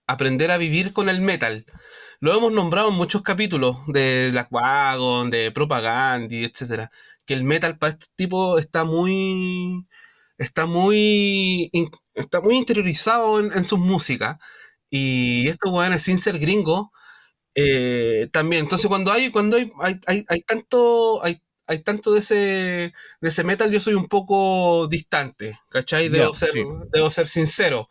aprender a vivir con el metal. Lo hemos nombrado en muchos capítulos de Black Wagon, de Propaganda, etcétera. Que el metal para este tipo está muy. está muy. está muy interiorizado en, en sus músicas. Y estos weones, sin ser gringos, eh, también, entonces cuando hay, cuando hay, hay, hay, tanto, hay, hay tanto de ese, de ese metal, yo soy un poco distante, ¿cachai? Debo, ser, debo ser sincero.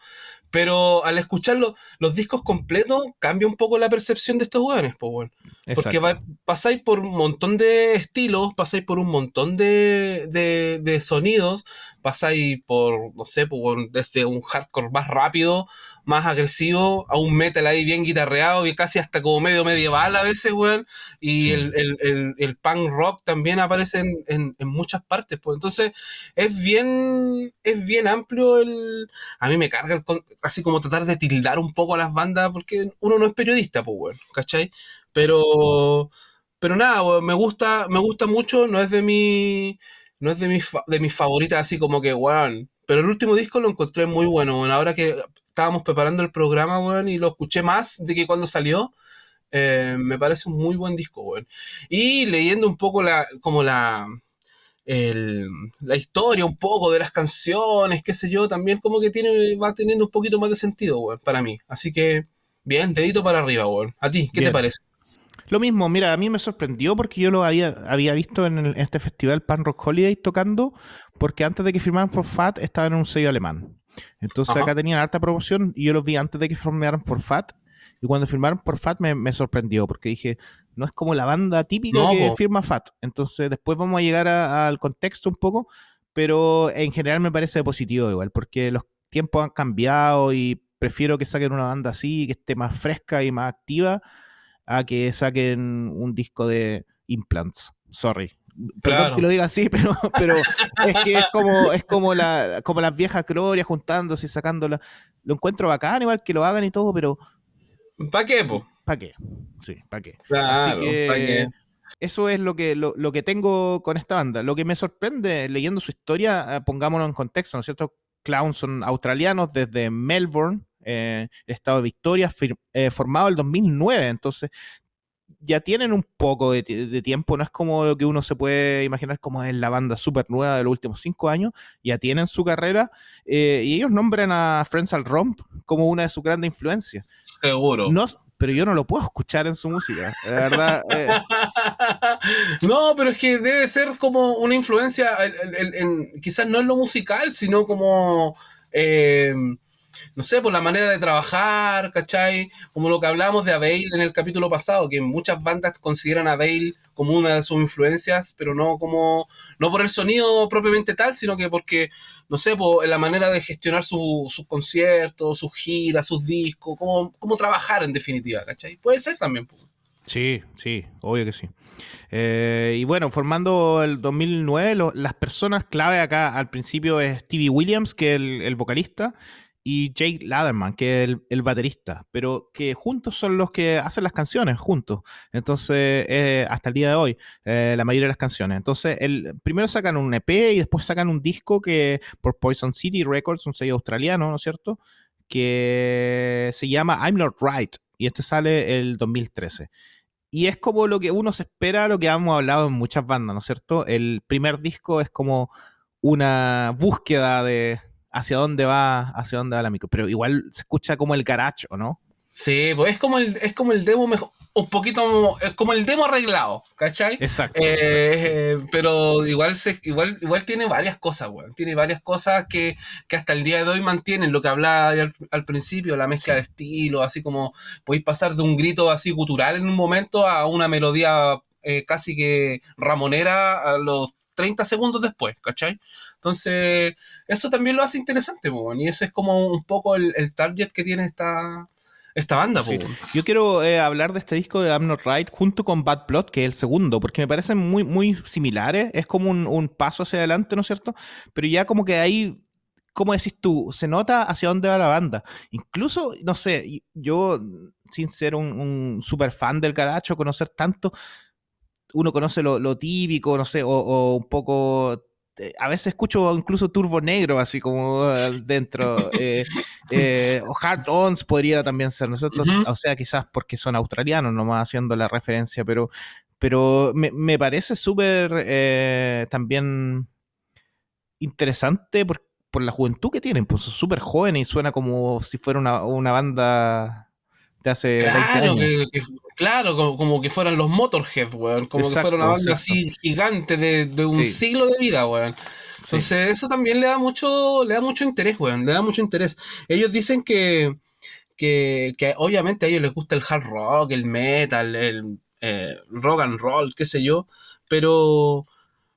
Pero al escuchar los discos completos, cambia un poco la percepción de estos hueones, pues bueno. Porque pasáis por un montón de estilos, pasáis por un montón de, de, de, sonidos, pasáis por, no sé, por, desde un hardcore más rápido, más agresivo, a un metal ahí bien guitarreado, y casi hasta como medio medieval a veces, weón. Y el, el, el, punk rock también aparece en, en, muchas partes, pues. Entonces, es bien, es bien amplio el... A mí me carga casi como tratar de tildar un poco a las bandas, porque uno no es periodista, pues, weón, ¿cachai? Pero pero nada, me gusta, me gusta mucho, no es de mi. No es de mis, de mis favoritas, así como que, weón. Pero el último disco lo encontré muy bueno, bueno. Ahora que estábamos preparando el programa, weón, y lo escuché más de que cuando salió, eh, me parece un muy buen disco, weón. Y leyendo un poco la, como la, la historia un poco de las canciones, qué sé yo, también como que tiene, va teniendo un poquito más de sentido, weón, para mí. Así que, bien, dedito para arriba, weón. ¿A ti? ¿Qué te parece? Lo mismo, mira, a mí me sorprendió porque yo lo había, había visto en, este festival Pan Rock Holiday tocando, porque antes de que firmaran por FAT estaban en un sello alemán. Entonces acá tenían alta promoción y yo los vi antes de que firmaran por FAT. Y cuando firmaron por FAT me, sorprendió porque dije, no es como la banda típica que firma FAT. Entonces después vamos a llegar al contexto un poco, pero en general me parece positivo igual, porque los tiempos han cambiado y prefiero que saquen una banda así, que esté más fresca y más activa a que saquen un disco de implants. Sorry. Perdón que lo diga así, pero, pero es que es como, es como, la, como las viejas glorias juntándose y sacándola. Lo encuentro bacán, igual que lo hagan y todo, pero. ¿Para qué, po? ¿Para qué? Sí, ¿para qué? Claro, ¿para qué? Eso es lo que, lo, lo, que tengo con esta banda. Lo que me sorprende leyendo su historia, eh, pongámonos en contexto, ¿no es cierto? Clowns son australianos desde Melbourne, eh, estado de Victoria, eh, formado el 2009, entonces ya tienen un poco de, tiempo, no es como lo que uno se puede imaginar como es la banda súper nueva de los últimos cinco años, ya tienen su carrera eh, y ellos nombran a Friends al Romp como una de sus grandes influencias. Seguro. No, pero yo no lo puedo escuchar en su música, de verdad. no, pero es que debe ser como una influencia, quizás no en lo musical, sino como no sé, por la manera de trabajar, ¿cachai? Como lo que hablábamos de Avail en el capítulo pasado, que muchas bandas consideran a Avail como una de sus influencias, pero no como, no por el sonido propiamente tal, sino que porque, no sé, por la manera de gestionar sus conciertos, sus giras, sus discos, cómo trabajar en definitiva, ¿cachai? Puede ser también. Sí, sí, obvio que sí. Eh, y bueno, formando el 2009, las personas clave acá al principio es Stevie Williams, que es el vocalista, y Jake Laderman, que es el, baterista, pero que juntos son los que hacen las canciones, juntos. Entonces, eh, hasta el día de hoy, eh, la mayoría de las canciones. Entonces, el, primero sacan un EP y después sacan un disco que por Poison City Records, un sello australiano, ¿no es cierto? Que se llama I'm Not Right, y este sale el 2013. Y es como lo que uno se espera, lo que hemos hablado en muchas bandas, ¿no es cierto? El primer disco es como una búsqueda de, hacia dónde va, hacia dónde va la micro. Pero igual se escucha como el garacho, ¿no? Sí, pues es como el, es como el demo mejor, un poquito, es como el demo arreglado, ¿cachai? Exacto. Eh, pero igual, se, igual, igual tiene varias cosas, weón. Tiene varias cosas que, hasta el día de hoy mantienen lo que hablaba al, principio, la mezcla de estilo, así como podéis pasar de un grito así gutural en un momento a una melodía eh, casi que ramonera a los 30 segundos después, ¿cachai? Entonces, eso también lo hace interesante, y ese es como un poco el, target que tiene esta, esta banda. Yo quiero eh, hablar de este disco de I'm Not Right junto con Bad Blood, que es el segundo, porque me parecen muy, muy similares. Es como un, paso hacia adelante, ¿no es cierto? Pero ya como que ahí, ¿cómo decís tú? Se nota hacia dónde va la banda. Incluso, no sé, yo, sin ser un, un super fan del caracho, conocer tanto, uno conoce lo, típico, no sé, o un poco eh, a veces escucho incluso Turbo Negro, así como ah, dentro. Eh, eh, o Hard Ons podría también ser, nosotros, o sea, quizás porque son australianos, nomás haciendo la referencia, pero, pero me, parece súper también interesante por, la juventud que tienen, pues son súper jóvenes y suena como si fuera una, una banda de hace claro, claro, como, que fueran los Motorhead, weón. Como que fuera una banda así gigante de, un siglo de vida, weón. Entonces, eso también le da mucho, le da mucho interés, weón. Le da mucho interés. Ellos dicen que, que, obviamente a ellos les gusta el hard rock, el metal, el eh, rock and roll, qué sé yo. Pero,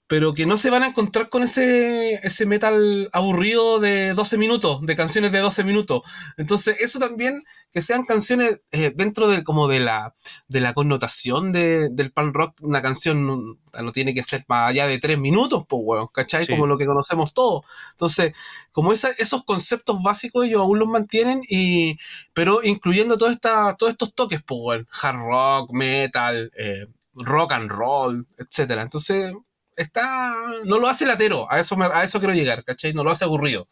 pero que no se van a encontrar con ese, ese metal aburrido de 12 minutos, de canciones de 12 minutos. Entonces, eso también, que sean canciones eh, dentro de, como de la, de la connotación del punk rock, una canción no, tiene que ser más allá de 3 minutos, pues, weón, ¿cachai? Como lo que conocemos todos. Entonces, como esos conceptos básicos ellos aún los mantienen, y, pero incluyendo todo esta, todos estos toques, pues, weón, hard rock, metal, eh, rock and roll, etcétera. Entonces, está. No lo hace latero, a eso, a eso quiero llegar, ¿cachai? No lo hace aburrido.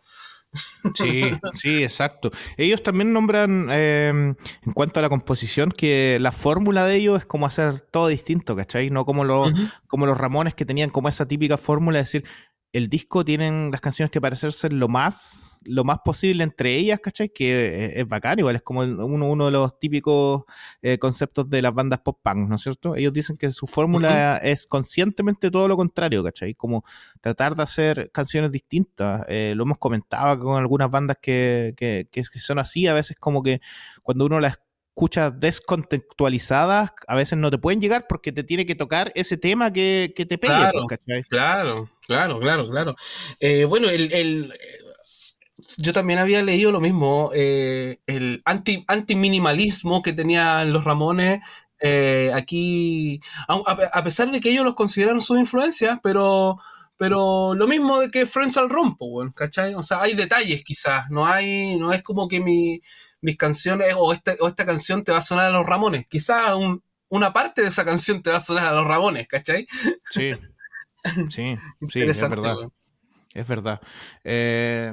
Sí, sí, exacto. Ellos también nombran, em, en cuanto a la composición, que la fórmula de ellos es como hacer todo distinto, ¿cachai? No como, los como los Ramones que tenían como esa típica fórmula de decir, el disco tienen las canciones que parecerse lo más, lo más posible entre ellas, ¿cachai? Que es, bacán, igual es como uno, uno de los típicos eh, conceptos de las bandas pop punk, ¿no es cierto? Ellos dicen que su fórmula es conscientemente todo lo contrario, ¿cachai? Como tratar de hacer canciones distintas. Eh, lo hemos comentado con algunas bandas que, que, que, son así, a veces como que cuando uno las escuchas descontextualizadas a veces no te pueden llegar porque te tiene que tocar ese tema que, te pegue. Claro, claro, claro, claro, claro. Eh, bueno, el, yo también había leído lo mismo, eh, el anti, anti-minimalismo que tenían los Ramones. Eh, aquí, a, pesar de que ellos los consideran sus influencias, pero pero lo mismo de que Friends al Rompo, ¿cachai? O sea, hay detalles quizás, no hay, no es como que mi, mis canciones o esta, o esta canción te va a sonar a los Ramones. Quizá una parte de esa canción te va a sonar a los Ramones, ¿cachai? Sí, sí, sí, es verdad. Es verdad. Eh,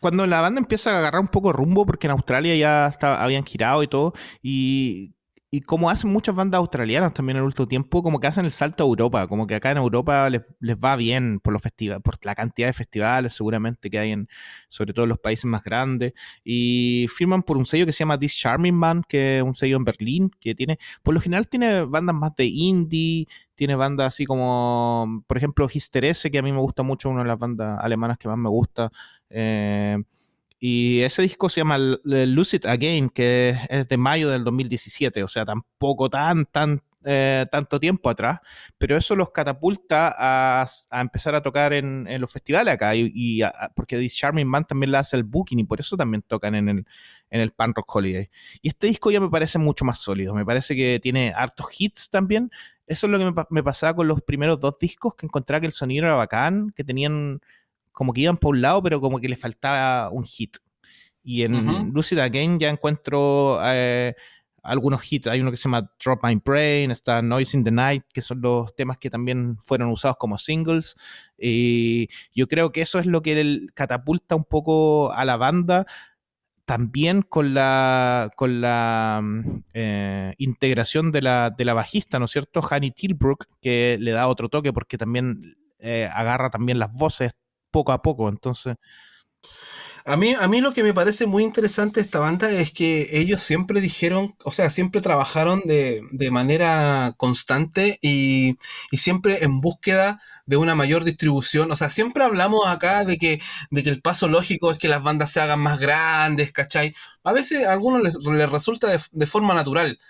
cuando la banda empieza a agarrar un poco rumbo, porque en Australia ya habían girado y todo, y y como hacen muchas bandas australianas también en el último tiempo, como que hacen el salto a Europa, como que acá en Europa les, va bien por los festivales, por la cantidad de festivales seguramente que hay en, sobre todo en los países más grandes, y firman por un sello que se llama This Charming Man, que es un sello en Berlín, que tiene, por lo general tiene bandas más de indie, tiene bandas así como, por ejemplo, Histerese, que a mí me gusta mucho, una de las bandas alemanas que más me gusta, eh, y ese disco se llama Lucid Again, que es de mayo del 2017, o sea, tampoco tan, tan, eh, tanto tiempo atrás, pero eso los catapulta a, empezar a tocar en, los festivales acá, y, porque This Charming Man también le hace el booking y por eso también tocan en el, en el Pan Rock Holiday. Y este disco ya me parece mucho más sólido, me parece que tiene hartos hits también. Eso es lo que me, me pasaba con los primeros dos discos, que encontraba que el sonido era bacán, que tenían como que iban por un lado, pero como que le faltaba un hit. Y en Lucid Again ya encuentro eh, algunos hits. Hay uno que se llama Drop My Brain, está Noise in the Night, que son los temas que también fueron usados como singles. Y yo creo que eso es lo que catapulta un poco a la banda. También con la, con la mm, eh, integración de la, de la bajista, ¿no es cierto? Honey Tilbrook, que le da otro toque porque también eh, agarra también las voces poco a poco. Entonces. A mí, a mí lo que me parece muy interesante de esta banda es que ellos siempre dijeron, o sea, siempre trabajaron de, de manera constante y, y, siempre en búsqueda de una mayor distribución. O sea, siempre hablamos acá de que, de que el paso lógico es que las bandas se hagan más grandes, ¿cachai? A veces a algunos les, les resulta de, de forma natural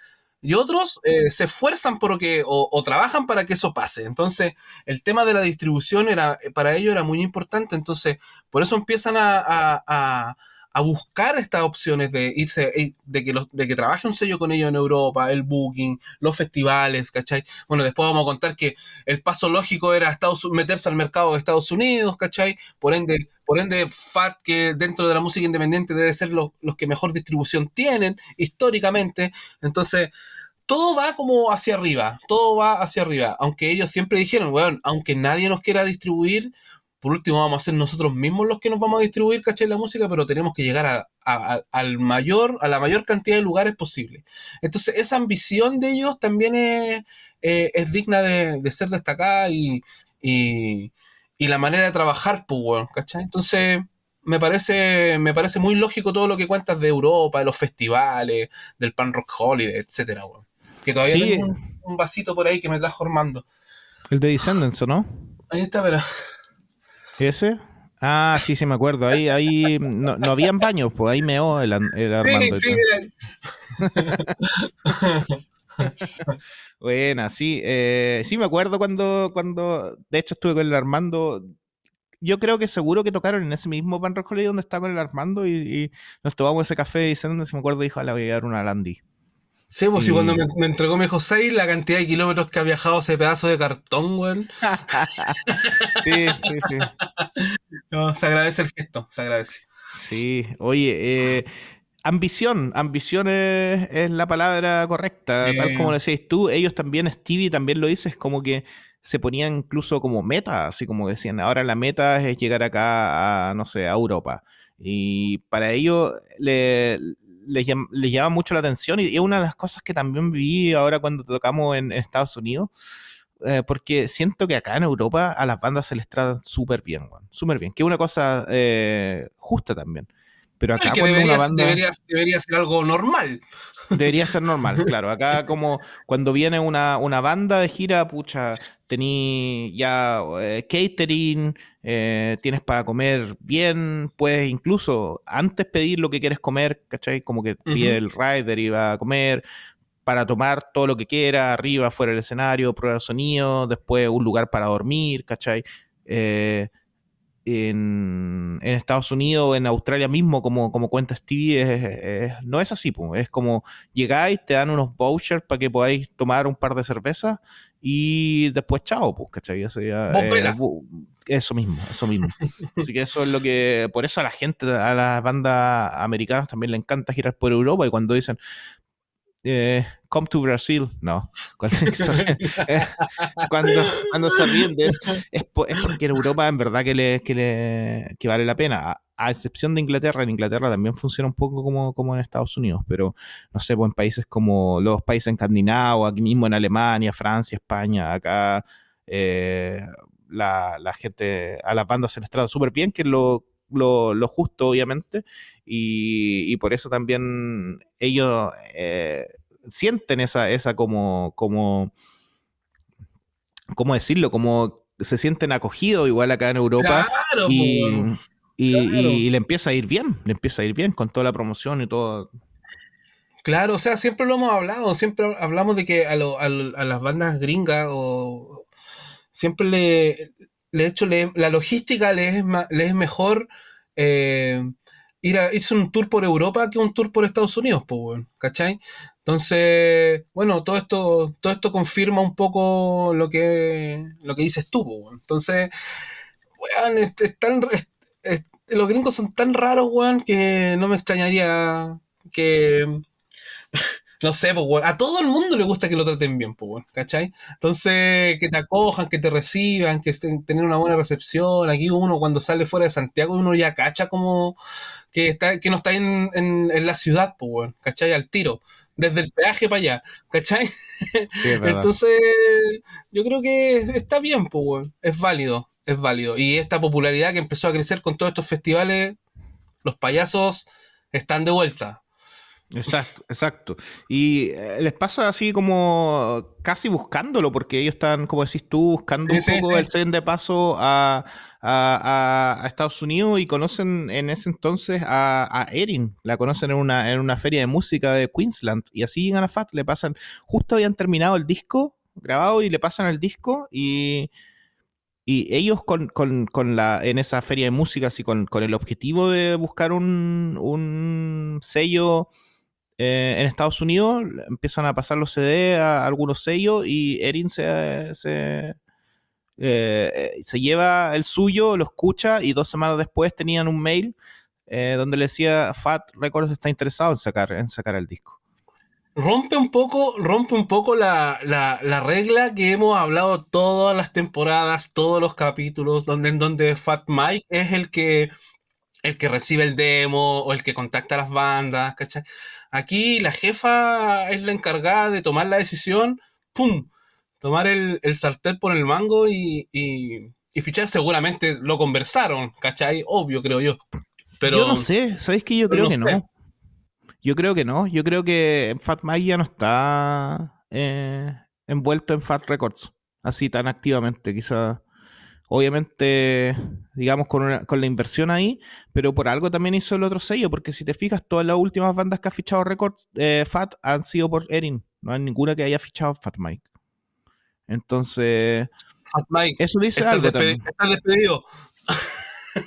y otros eh, se esfuerzan por que, o, trabajan para que eso pase. Entonces, el tema de la distribución era, eh, para ellos era muy importante. Entonces, por eso empiezan a, buscar estas opciones de irse, eh, de que, de que trabaje un sello con ellos en Europa, el booking, los festivales, ¿cachai? Bueno, después vamos a contar que el paso lógico era Estados, meterse al mercado de Estados Unidos, ¿cachai? Por ende, por ende, FAT, que dentro de la música independiente debe ser los que mejor distribución tienen históricamente. Entonces, todo va como hacia arriba, todo va hacia arriba. Aunque ellos siempre dijeron, bueno, aunque nadie nos quiera distribuir, por último vamos a ser nosotros mismos los que nos vamos a distribuir, ¿cachai? La música, pero tenemos que llegar a, al mayor, a la mayor cantidad de lugares posible. Entonces, esa ambición de ellos también es, eh, digna de, ser destacada y, y, la manera de trabajar, pues, bueno, ¿cachai? Entonces, me parece, me parece muy lógico todo lo que cuentas de Europa, de los festivales, del Pan Rock Holiday, etcétera, bueno. Que todavía tengo un, vasito por ahí que me trajo Armando. El de Descendants, ¿o no? Ahí está, pero. ¿Ese? Ah, sí, sí, me acuerdo. Ahí, ahí no, no habían baños, pues ahí meó el, el Armando. Sí, sí, Buena, sí. Eh, sí, me acuerdo cuando, cuando, de hecho, estuve con el Armando. Yo creo que seguro que tocaron en ese mismo Pan Rock Holiday donde estaba con el Armando y, nos tomamos ese café diciendo, si me acuerdo, dijo, le voy a dar una Landy. Sí, pues sí, cuando me, entregó mi José la cantidad de kilómetros que ha viajado ese pedazo de cartón, güey. sí, sí, sí. se agradece el gesto, se agradece. Sí, oye, eh, ambición, ambición es, la palabra correcta, tal como lo decías tú, ellos también, Stevie también lo dice, es como que se ponían incluso como meta, así como decían, ahora la meta es llegar acá a, no sé, a Europa. Y para ello le, les, llama, mucho la atención y es una de las cosas que también vi ahora cuando tocamos en, Estados Unidos. Eh, porque siento que acá en Europa a las bandas se les tratan súper bien, súper bien, que es una cosa eh, justa también. Pero acá cuando una banda... debería, ser algo normal. Debería ser normal, claro. Acá como cuando viene una, banda de gira, pucha, tení ya eh, catering, eh, tienes para comer bien, puedes incluso antes pedir lo que quieres comer, ¿cachai? Como que pide el rider y va a comer, para tomar todo lo que quiera, arriba, fuera del escenario, prueba de sonido, después un lugar para dormir, ¿cachai? Eh, en, Estados Unidos o en Australia mismo, como, como cuenta Stevie, no es así. Es como llegáis, te dan unos vouchers para que podáis tomar un par de cervezas y después chao, pues, ¿cachai? Eso, eh, eso mismo, eso mismo. así que eso es lo que, por eso a la gente, a las bandas americanas también le encanta girar por Europa y cuando dicen, eh, come to Brasil, no. Eh, cuando, cuando se ríen es, porque en Europa en verdad que, le, que, le, que vale la pena. A, excepción de Inglaterra, en Inglaterra también funciona un poco como, como en Estados Unidos, pero no sé, pues en países como los países escandinavos, aquí mismo en Alemania, Francia, España, acá eh, la, la, gente, a las bandas se les trata súper bien, que es lo lo, justo, obviamente, y, por eso también ellos eh, sienten esa, esa como, como, ¿cómo decirlo? Como se sienten acogidos igual acá en Europa. y, y, le empieza a ir bien, le empieza a ir bien con toda la promoción y todo. Claro, o sea, siempre lo hemos hablado, siempre hablamos de que a, las bandas gringas o siempre le, le hecho la logística le es, le es mejor eh, ir a, irse un tour por Europa que un tour por Estados Unidos, pues, ¿cachai? Entonces, bueno, todo esto, todo esto confirma un poco lo que, lo que dices tú, pues, Entonces, weón, los gringos son tan raros, weón, que no me extrañaría que no sé, pues, a todo el mundo le gusta que lo traten bien, pues, ¿cachai? Entonces, que te acojan, que te reciban, que estén, tener una buena recepción. Aquí uno cuando sale fuera de Santiago, uno ya cacha como que está que no está en, en, la ciudad, pues, ¿cachai? Al tiro, desde el peaje para allá, ¿cachai? Entonces, yo creo que está bien, pues, es válido, es válido. Y esta popularidad que empezó a crecer con todos estos festivales, los payasos están de vuelta. Exacto, exacto. Y eh, les pasa así como casi buscándolo, porque ellos están, como decís tú, buscando un poco el seden de paso a, Estados Unidos y conocen en ese entonces a, Erin, la conocen en una, en una feria de música de Queensland, y así en Fat le pasan, justo habían terminado el disco grabado y le pasan el disco y... Y ellos con, la, en esa feria de música, así con, el objetivo de buscar un, un sello eh, en Estados Unidos empiezan a pasar los CD a, algunos sellos y Erin se, eh, se, lleva el suyo, lo escucha y dos semanas después tenían un mail eh, donde le decía Fat Records está interesado en sacar, en sacar el disco. Rompe un poco, rompe un poco la, la, regla que hemos hablado todas las temporadas, todos los capítulos, donde, en donde Fat Mike es el que, el que recibe el demo o el que contacta a las bandas, ¿cachai? Aquí la jefa es la encargada de tomar la decisión, ¡pum! Tomar el, el sartén por el mango y, fichar. Seguramente lo conversaron, ¿cachai? Obvio, creo yo. Pero, yo no sé, ¿sabéis que yo creo que no? Yo creo que no. Yo creo que Fat Mike ya no está eh, envuelto en Fat Records así tan activamente. Quizá obviamente, digamos, con, la inversión ahí, pero por algo también hizo el otro sello, porque si te fijas, todas las últimas bandas que ha fichado Records, eh, Fat, han sido por Erin. No hay ninguna que haya fichado Fat Mike. Entonces, Fat Mike, eso dice estás, algo despe- también. estás despedido.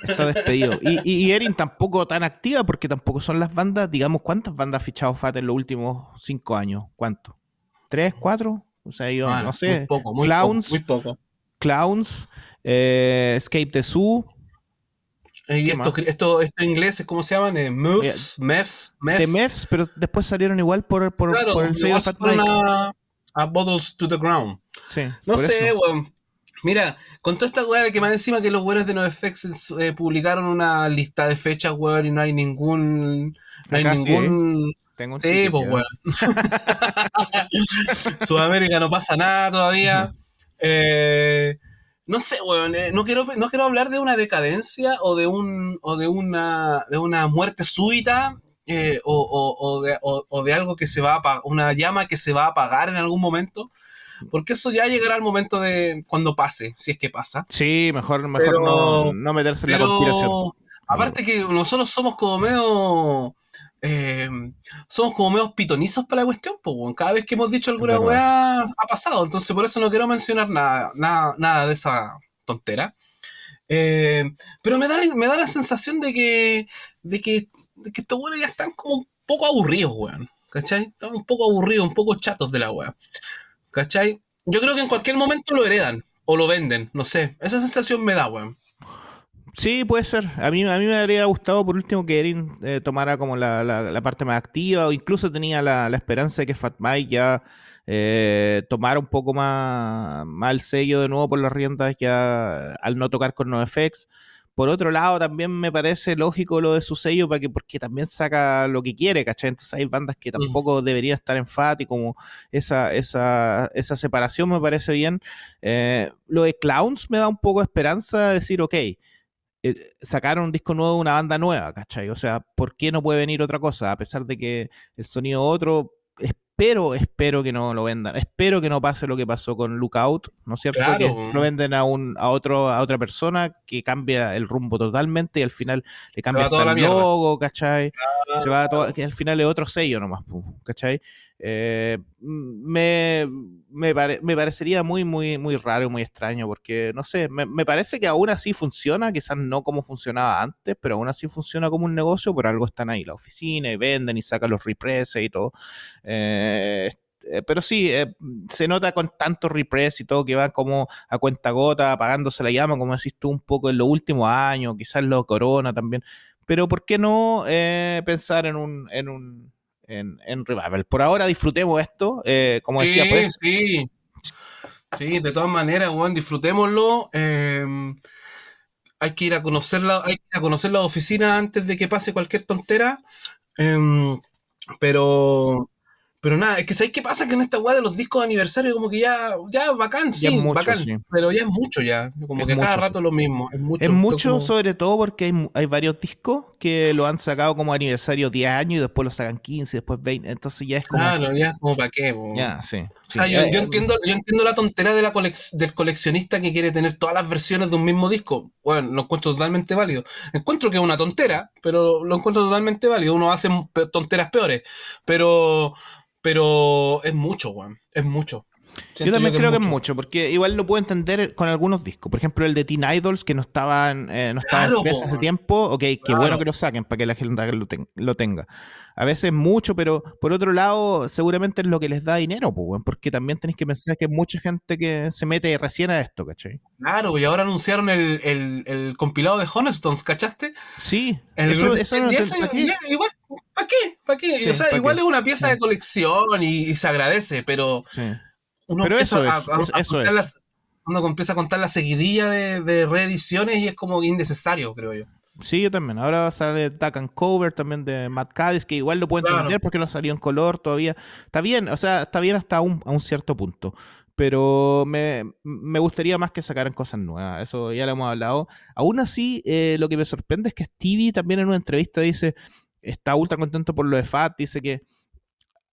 Está despedido. Y, y, y Erin tampoco tan activa porque tampoco son las bandas. Digamos, ¿cuántas bandas ha fichado Fat en los últimos cinco años? ¿Cuánto? ¿Tres? ¿Cuatro? O sea, yo no sé. Muy poco, muy Clowns. poco. Muy poco. Clowns, eh, Escape the Zoo, Eh, Y ¿Qué estos, estos, estos ingleses, ¿cómo se llaman? Eh, Muffs, Mefs, Mefs. The Mefs, pero después salieron igual por, por, Claro, por el sello de Fat a, a Bottles to the Ground. Sí, No sé, weón. Mira, con toda esta weá de que más encima que los weones de NoFX eh, publicaron una lista de fechas, weón, y no hay ningún. No hay Acá sí, ningún. Tengo un Sí, pues weón. Sudamérica no pasa nada todavía. Eh, no sé, weón. eh, no, quiero, no quiero hablar de una decadencia o de un o de una de una muerte súbita eh, o, o- o de, o- de algo que se va a apagar, una llama que se va a apagar en algún momento. Porque eso ya llegará al momento de cuando pase, si es que pasa. Sí, mejor, mejor Pero- no, no meterse en la conspiración. Aparte que nosotros somos como medio. Eh, somos como medio pitonizos para la cuestión, pues, weón. cada vez que hemos dicho alguna weá ha pasado, entonces por eso no quiero mencionar nada, nada, nada de esa tontera. Eh, pero me da, la- me da la sensación de que, de que, de que estos weones ya están como un poco aburridos, weón. ¿Cachai? Están un poco aburridos, un poco chatos de la weá. ¿Cachai? Yo creo que en cualquier momento lo heredan o lo venden, no sé. Esa sensación me da, weón. Sí, puede ser. A mí, a mí me habría gustado por último que Erin eh, tomara como la, la- la parte más activa o incluso tenía la, la esperanza de que Fat Mike ya eh, tomara un poco más, más el sello de nuevo por las riendas ya al no tocar con NoFX. Por otro lado, también me parece lógico lo de su sello para que, porque también saca lo que quiere, ¿cachai? Entonces hay bandas que tampoco deberían estar en Fat y como esa, esa, esa separación me parece bien. Eh, lo de Clowns me da un poco de esperanza de decir, ok, eh, sacaron un disco nuevo de una banda nueva, ¿cachai? O sea, ¿por qué no puede venir otra cosa? A pesar de que el sonido otro, espero, espero que no lo vendan. Espero que no pase lo que pasó con Lookout, ¿no es cierto? Claro. Que lo venden a un, a otro, a otra persona que cambia el rumbo totalmente y al final le cambia el logo, ¿cachai? Se va todo, que al final es otro sello nomás, ¿cachai? Eh, me, me, pare- me parecería muy, muy, muy raro muy extraño, porque no sé, me, parece que aún así funciona, quizás no como funcionaba antes, pero aún así funciona como un negocio, por algo están ahí la oficina y venden y sacan los represses y todo. Eh, eh, pero sí, se nota con tanto repress y todo que van como a cuenta gota, apagándose la llama, como decís tú, un poco en los últimos años, quizás lo corona también. Pero ¿por qué no pensar en un en, en revival? Por ahora disfrutemos esto, eh, como decía, pues. sí. Sí, de todas maneras, weón, disfrutémoslo. eh, hay que ir a conocerla, hay que ir a conocer la oficina antes de que pase cualquier tontera. em, pero, pero nada, es que ¿sabéis qué pasa? Que en esta weá de los discos de aniversario, como que ya, ya bacán, sí, Ya es mucho, bacán. sí. Pero ya es mucho ya. Como Es que cada rato sí. lo mismo. Es mucho. Es mucho, como- sobre todo porque hay, hay varios discos que lo han sacado como aniversario 10 años y después lo sacan 15, después 20. Entonces ya es como. Claro, ya, como para qué, po. Ya, sí. O sea, yo, yo entiendo, yo entiendo la tontera de la colec- del coleccionista que quiere tener todas las versiones de un mismo disco. Bueno, lo encuentro totalmente válido. Encuentro que es una tontera, pero lo encuentro totalmente válido. Uno hace tonteras peores. Pero, pero es mucho, weón. Es mucho. Yo también creo que es mucho, porque igual lo puedo entender con algunos discos. Por ejemplo, el de Teen Idols, que no estaba en, eh, no estaba en Claro, po. hace tiempo. Ok, qué Claro. bueno que lo saquen para que la gente lo, ten- lo tenga. A veces mucho, pero por otro lado, seguramente es lo que les da dinero, porque también tenéis que pensar que hay mucha gente que se mete recién a esto, ¿cachai? Claro, y ahora anunciaron el, el, el compilado de Honestones, ¿cachaste? Sí, El eso, eso no eso ¿pa' qué? igual, ¿para qué? ¿Para qué? Sí, o sea, ¿pa' igual qué? es una pieza Sí. de colección y, y se agradece, pero Sí. Uno Pero eso es, a- es- a eso es. las- uno empieza a contar la seguidilla de, de reediciones y es como innecesario, creo yo. Sí, yo también. Ahora sale Duck and Cover también de Matt Cadiz, que igual lo puedo Claro. entender porque no salió en color todavía. Está bien, o sea, está bien hasta un, a un cierto punto. Pero me, me gustaría más que sacaran cosas nuevas. Eso ya lo hemos hablado. Aún así, eh, lo que me sorprende es que Stevie también en una entrevista dice, está ultra contento por lo de Fat, dice que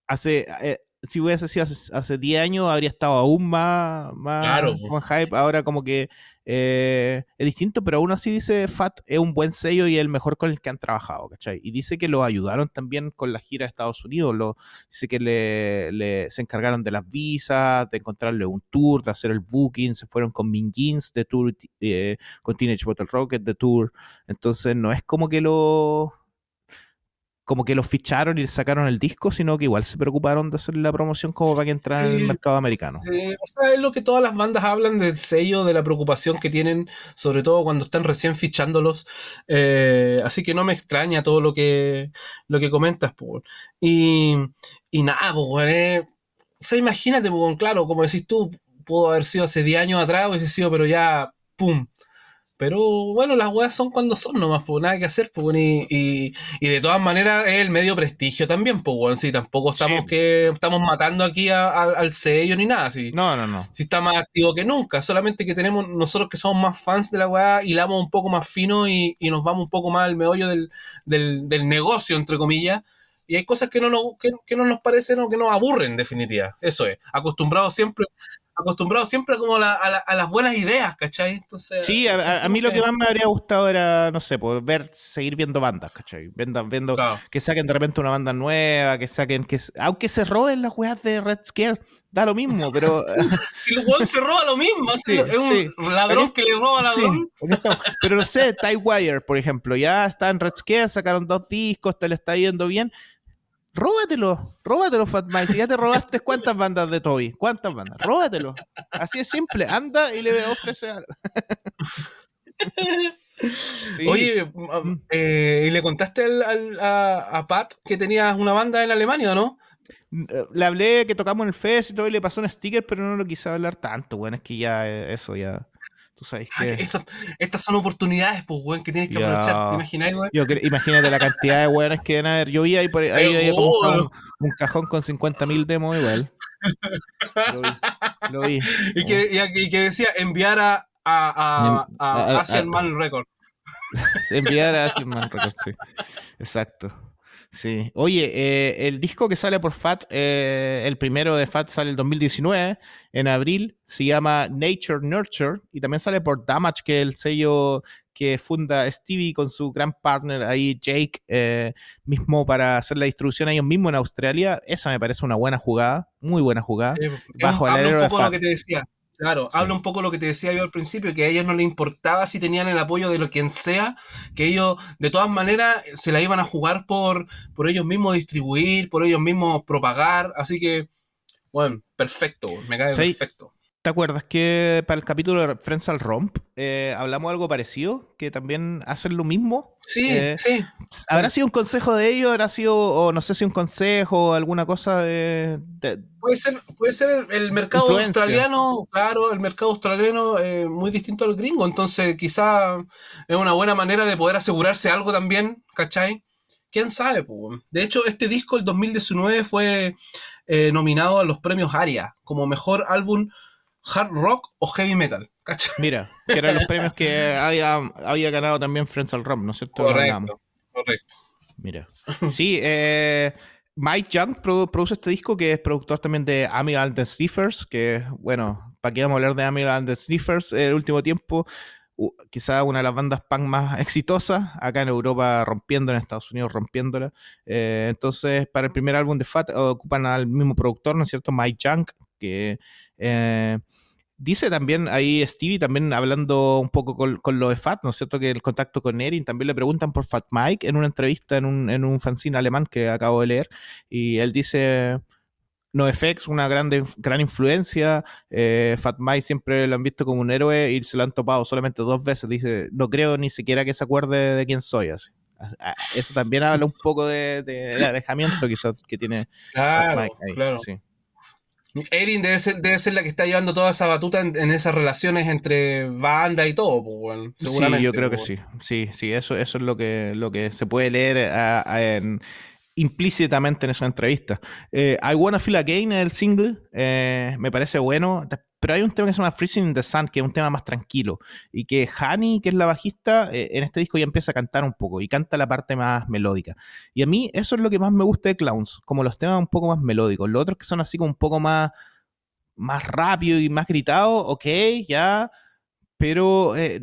hace... eh, si hubiese sido hace, 10 años, habría estado aún más, más con hype. Ahora como que eh, es distinto, pero aún así dice Fat es un buen sello y el mejor con el que han trabajado, ¿cachai? Y dice que lo ayudaron también con la gira de Estados Unidos, lo, dice que le, se encargaron de las visas, de encontrarle un tour, de hacer el booking, se fueron con Min Jeans de tour, eh, con Teenage Bottle Rocket de tour, entonces no es como que lo como que los ficharon y sacaron el disco, sino que igual se preocuparon de hacer la promoción como para que entrara en el mercado americano. o sea, es lo que todas las bandas hablan del sello, de la preocupación que tienen, sobre todo cuando están recién fichándolos. Eh, así que no me extraña todo lo que, lo que comentas, pues. Y, y nada, pues, eh, o sea, imagínate, pues, claro, como decís tú, pudo haber sido hace 10 años atrás, hubiese sido, pero ya, ¡pum! Pero bueno, las weas son cuando son nomás, pues nada que hacer, pues y, y, de todas maneras es el medio prestigio también, pues bueno, si tampoco estamos que estamos matando aquí al sello ni nada, si, no, no, no. Si está más activo que nunca, solamente que tenemos nosotros que somos más fans de la wea, hilamos un poco más fino y, nos vamos un poco más al meollo del, del, negocio, entre comillas. Y hay cosas que no, nos, que, que no nos parecen o que nos aburren, en definitiva. Eso es. Acostumbrados siempre acostumbrado siempre como a, a, las buenas ideas, ¿cachai? Entonces, sí, a, mí lo que más me habría gustado era, no sé, poder ver, seguir viendo bandas, ¿cachai? Viendo, viendo que saquen de repente una banda nueva, que saquen, que aunque se roben las weas de Red Scare, da lo mismo, pero... si el weón se roba lo mismo, es un ladrón que le roba ladrón. pero no sé, Wire, por ejemplo, ya está en Red Scare, sacaron dos discos, te le está yendo bien, róbatelo, róbatelo, Fat Mike. Si ya te robaste, ¿cuántas bandas de Toby? ¿Cuántas bandas? Róbatelo. Así es simple. Anda y le ofrece algo. Oye, mm. eh, ¿y le contaste a, Pat que tenías una banda en Alemania o no? Eh, le hablé que tocamos en el fest y todo y le pasó un sticker, pero no lo quise hablar tanto, bueno, es que ya eh, eso ya estas son oportunidades, pues, weón, que tienes que aprovechar. ¿Te imaginas, weón? imagínate la cantidad de weones que deben haber. Yo vi ahí, por, ahí, un, cajón con 50.000 demos igual. Lo vi. Y, que, y, que, decía enviar a, a, a, Asian Man Record. enviar a Asian Man Record, sí. Exacto. Sí. Oye, eh, el disco que sale por Fat, eh, el primero de Fat sale el 2019, en abril, se llama Nature Nurture, y también sale por Damage, que es el sello que funda Stevie con su gran partner ahí, Jake, eh, mismo para hacer la distribución ellos mismos en Australia. Esa me parece una buena jugada, muy buena jugada. bajo el un poco lo que te decía. Claro, habla un poco lo que te decía yo al principio, que a ellos no les importaba si tenían el apoyo de lo quien sea, que ellos de todas maneras se la iban a jugar por, por ellos mismos distribuir, por ellos mismos propagar, así que, bueno, perfecto, me cae perfecto. ¿Te acuerdas que para el capítulo de Friends al Romp eh, hablamos algo parecido? Que también hacen lo mismo. Sí, eh, sí. ¿Habrá sido un consejo de ellos? ¿Habrá sido, o no sé si un consejo o alguna cosa de, Puede ser, puede ser el, mercado australiano, claro, el mercado australiano es muy distinto al gringo, entonces quizá es una buena manera de poder asegurarse algo también, ¿cachai? ¿Quién sabe? De hecho, este disco, el 2019, fue eh, nominado a los premios ARIA como mejor álbum hard rock o heavy metal. Mira, que eran los premios que había, había ganado también Friends al Rom, ¿no es cierto? Correcto, correcto. Mira. Sí, eh, Mike Young produce este disco, que es productor también de Amiral and the Sniffers, que, bueno, para qué vamos a hablar de Amiral and the Sniffers, el último tiempo, quizá una de las bandas punk más exitosas, acá en Europa rompiendo, en Estados Unidos rompiéndola. Eh, entonces, para el primer álbum de Fat ocupan al mismo productor, ¿no es cierto? Mike Young, que eh, dice también ahí Stevie, también hablando un poco con, lo de Fat, ¿no es cierto? Que el contacto con Erin, también le preguntan por Fat Mike en una entrevista en un, en un fanzine alemán que acabo de leer, y él dice... NoFX, una grande, gran influencia. Eh, Fat Mike siempre lo han visto como un héroe y se lo han topado solamente dos veces. Dice, no creo ni siquiera que se acuerde de quién soy. Así. Eso también habla un poco de, de, alejamiento quizás que tiene Fat Mike Claro. Sí. Erin debe ser, debe ser la que está llevando toda esa batuta en, esas relaciones entre banda y todo, pues, seguramente. Sí, yo creo que sí. Sí, sí, eso, eso es lo que, lo que se puede leer implícitamente en esa entrevista. Eh, I Wanna Feel Again, el single, eh, me parece bueno. pero hay un tema que se llama Freezing in the Sun, que es un tema más tranquilo, y que Hani, que es la bajista, eh, en este disco ya empieza a cantar un poco, y canta la parte más melódica. Y a mí eso es lo que más me gusta de Clowns, como los temas un poco más melódicos. Los otros que son así como un poco más, más rápido y más gritado, ok, ya pero eh,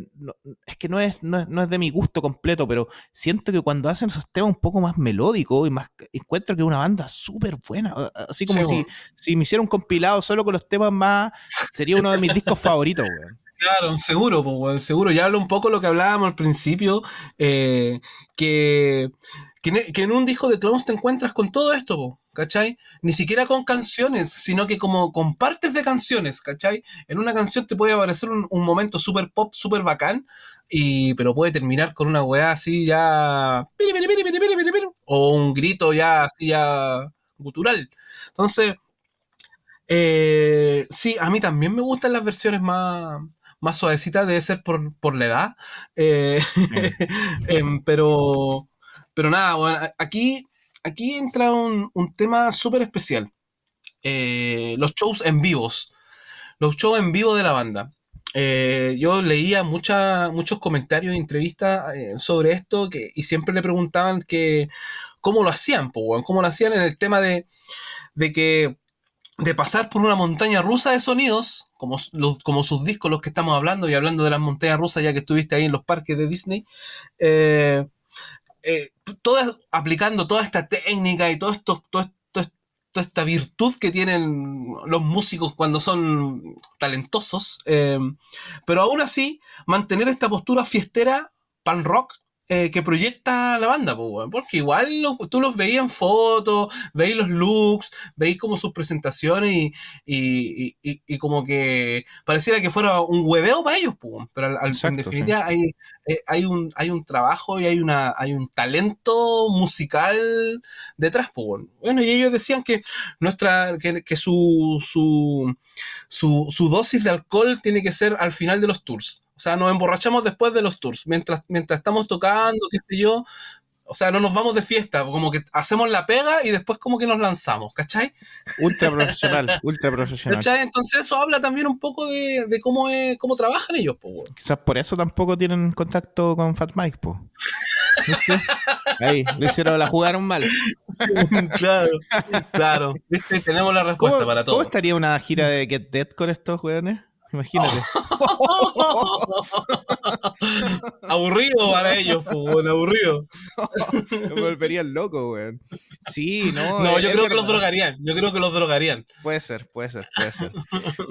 es que no es, no es, de mi gusto completo, pero siento que cuando hacen esos temas un poco más melódicos y más encuentro que es una banda súper buena, así como si, si me hiciera un compilado solo con los temas más, sería uno de mis discos favoritos, weón. Claro, seguro, pues, seguro. Ya hablo un poco lo que hablábamos al principio, eh, que, que, en un disco de clones te encuentras con todo esto, ¿cachai? Ni siquiera con canciones, sino que como con partes de canciones, ¿cachai? En una canción te puede aparecer un, momento súper pop, súper bacán, y, pero puede terminar con una weá así ya... O un grito ya así ya gutural. Entonces, eh, sí, a mí también me gustan las versiones más más suavecita debe ser por, la edad. Eh, em, pero, pero nada, bueno, aquí, aquí entra un, tema súper especial. Eh, los shows en vivos. Los shows en vivo de la banda. Eh, yo leía muchos comentarios entrevistas sobre esto y siempre le preguntaban que cómo lo hacían, cómo lo hacían en el tema de, de que de pasar por una montaña rusa de sonidos, como, como sus discos los que estamos hablando, y hablando de las montañas rusas ya que estuviste ahí en los parques de Disney, eh, eh, aplicando toda esta técnica y toda esta virtud que tienen los músicos cuando son talentosos, eh, pero aún así mantener esta postura fiestera, pan rock, eh, que proyecta la banda, porque igual tú los veías en fotos, veis los looks, veis como sus presentaciones y, y, como que pareciera que fuera un hueveo para ellos, pero al, en definitiva hay, eh, hay, un, hay un trabajo y hay, una, hay un talento musical detrás, bueno, y ellos decían que nuestra que, que su, su, su, su dosis de alcohol tiene que ser al final de los tours. O sea, nos emborrachamos después de los tours. Mientras, mientras estamos tocando, qué sé yo. O sea, no nos vamos de fiesta, como que hacemos la pega y después como que nos lanzamos, ¿cachai? Ultra profesional, ultra profesional. ¿Cachai? Entonces eso habla también un poco de, cómo, es, cómo trabajan ellos, pues. Quizás por eso tampoco tienen contacto con Fat Mike, pues. Ahí, lo hicieron, la jugaron mal. claro, claro. Tenemos la respuesta para todo. ¿Cómo estaría una gira de Get Dead con estos jóvenes? Imagínate. aburrido para ellos, pues, aburrido. Me volverían loco, weón. Sí, no. No, yo creo que los drogarían. Yo creo que los drogarían. Puede ser, puede ser, puede ser.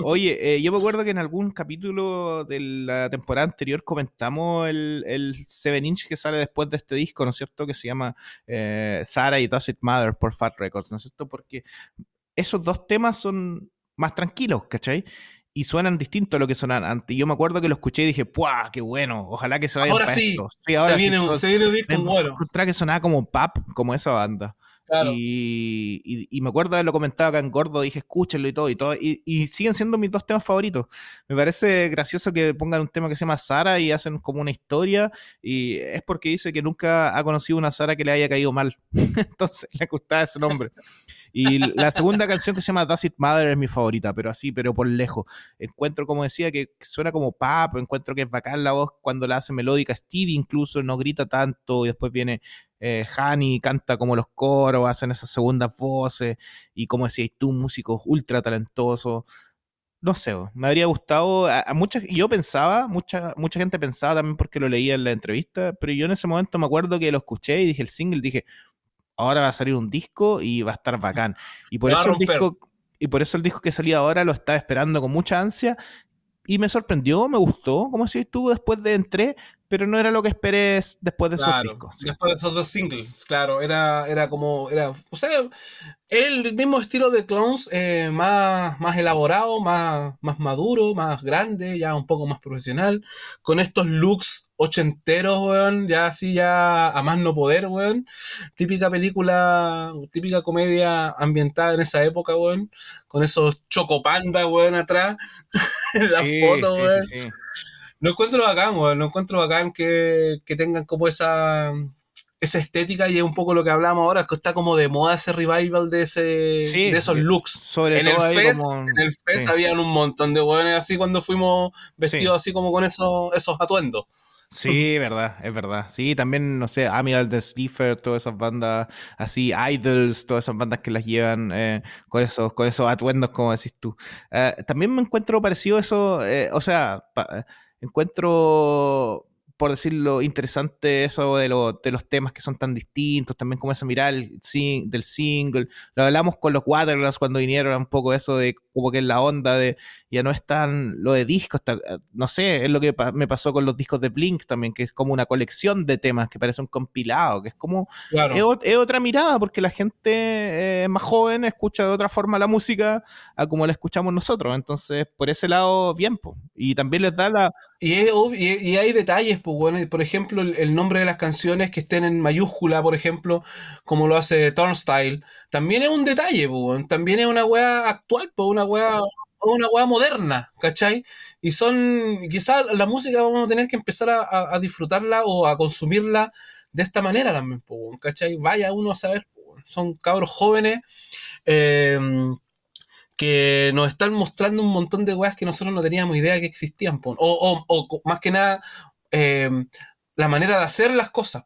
Oye, eh, yo me acuerdo que en algún capítulo de la temporada anterior comentamos el, el 7 inch que sale después de este disco, ¿no es cierto? Que se llama eh, Sara y Does It Matter por Fat Records, ¿no es cierto? Porque esos dos temas son más tranquilos, ¿cachai? Y suenan distinto a lo que sonaban antes. Yo me acuerdo que lo escuché y dije, ¡puah! ¡Qué bueno! Ojalá que se vaya Ahora sí. sí, ahora se viene, se viene un disco bueno. que sonaba como pop, como esa banda. Y, y, me acuerdo de lo comentado acá en Gordo, dije escúchenlo y todo, y todo, y, siguen siendo mis dos temas favoritos. Me parece gracioso que pongan un tema que se llama Sara y hacen como una historia, y es porque dice que nunca ha conocido una Sara que le haya caído mal. Entonces le gustaba ese nombre. Y la segunda canción que se llama Does It es mi favorita, pero así, pero por lejos. Encuentro, como decía, que suena como pop, encuentro que es bacán la voz cuando la hace melódica. Stevie incluso no grita tanto, y después viene eh, Hani, canta como los coros, hacen esas segundas voces, y como decías tú, músicos ultra talentosos no sé, me habría gustado, a, muchas, yo pensaba, mucha, mucha gente pensaba también porque lo leía en la entrevista, pero yo en ese momento me acuerdo que lo escuché y dije el single, dije, ahora va a salir un disco y va a estar bacán. Y por eso el disco y por eso el disco que salía ahora lo estaba esperando con mucha ansia y me sorprendió, me gustó, como si estuvo después de Entré, pero no era lo que esperé después de esos discos. Después de esos dos singles, claro, era, era como, era, o sea, el mismo estilo de Clones, eh, más, más elaborado, más, más maduro, más grande, ya un poco más profesional, con estos looks ochenteros, weón, ya así ya a más no poder, weón. Típica película, típica comedia ambientada en esa época, weón, con esos chocopandas, weón, atrás, en la foto, weón. No encuentro bacán, weón. No encuentro bacán que, tengan como esa esa estética y es un poco lo que hablamos ahora, que está como de moda ese revival de ese de esos looks. Sobre en, todo el ahí fest, como- en el Fest sí. habían un montón de hueones así cuando fuimos vestidos así como con esos, esos atuendos. Sí, verdad, es verdad. Sí, también, no sé, Amiral de Stiffer, todas esas bandas así, Idols, todas esas bandas que las llevan eh, con, esos, con esos atuendos, como decís tú. Eh, también me encuentro parecido eso, eh, o sea, pa- encuentro, por decirlo, interesante eso de, lo- de los temas que son tan distintos, también como esa mirada del, del single. Lo hablamos con los Waterlands cuando vinieron, un poco eso de como que es la onda de ya no es tan lo de discos, ta- no sé, es lo que pa- me pasó con los discos de Blink también, que es como una colección de temas que parece un compilado, que es como, Claro. es, es otra mirada, porque la gente eh, más joven escucha de otra forma la música a como la escuchamos nosotros, entonces por ese lado, bien, po. y también les da la... Y, es y, y hay detalles, pues, bueno, por ejemplo, el, el nombre de las canciones que estén en mayúscula, por ejemplo, como lo hace Turnstile, también es un detalle, pues, también es una wea actual, pues, una wea, una wea moderna, ¿cachai? Y son, quizás la música vamos a tener que empezar a, disfrutarla o a consumirla de esta manera también, ¿cachai? Vaya uno a saber, son cabros jóvenes. eh, que nos están mostrando un montón de weas que nosotros no teníamos idea que existían. O, o- o más que nada, eh, la manera de hacer las cosas,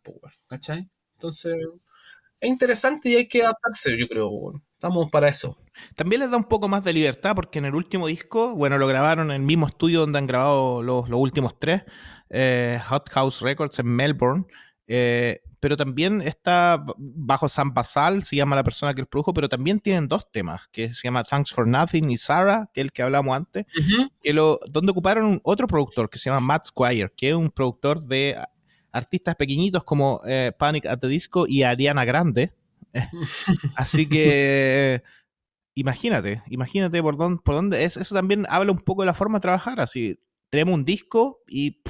¿cachai? Entonces, es interesante y hay que adaptarse, yo creo. weón. Estamos para eso. También les da un poco más de libertad porque en el último disco, bueno, lo grabaron en el mismo estudio donde han grabado los, los últimos tres, eh, Hot House Records en Melbourne, eh, pero también está bajo Sam Basal, se llama la persona que los produjo, pero también tienen dos temas, que se llama Thanks for Nothing y Sarah, que es el que hablamos antes, que lo, donde ocuparon otro productor que se llama Matt Squire, que es un productor de artistas pequeñitos como eh, Panic at the Disco y Ariana Grande. Así que imagínate, imagínate por dónde, por dónde es, eso también habla un poco de la forma de trabajar, así tenemos un disco y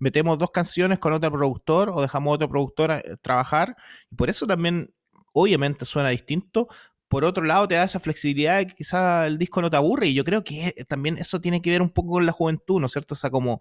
metemos dos canciones con otro productor o dejamos otro productor eh, trabajar y por eso también obviamente suena distinto. Por otro lado, te da esa flexibilidad de que quizá el disco no te aburre y yo creo que eh, también eso tiene que ver un poco con la juventud, ¿no es cierto? O sea, como,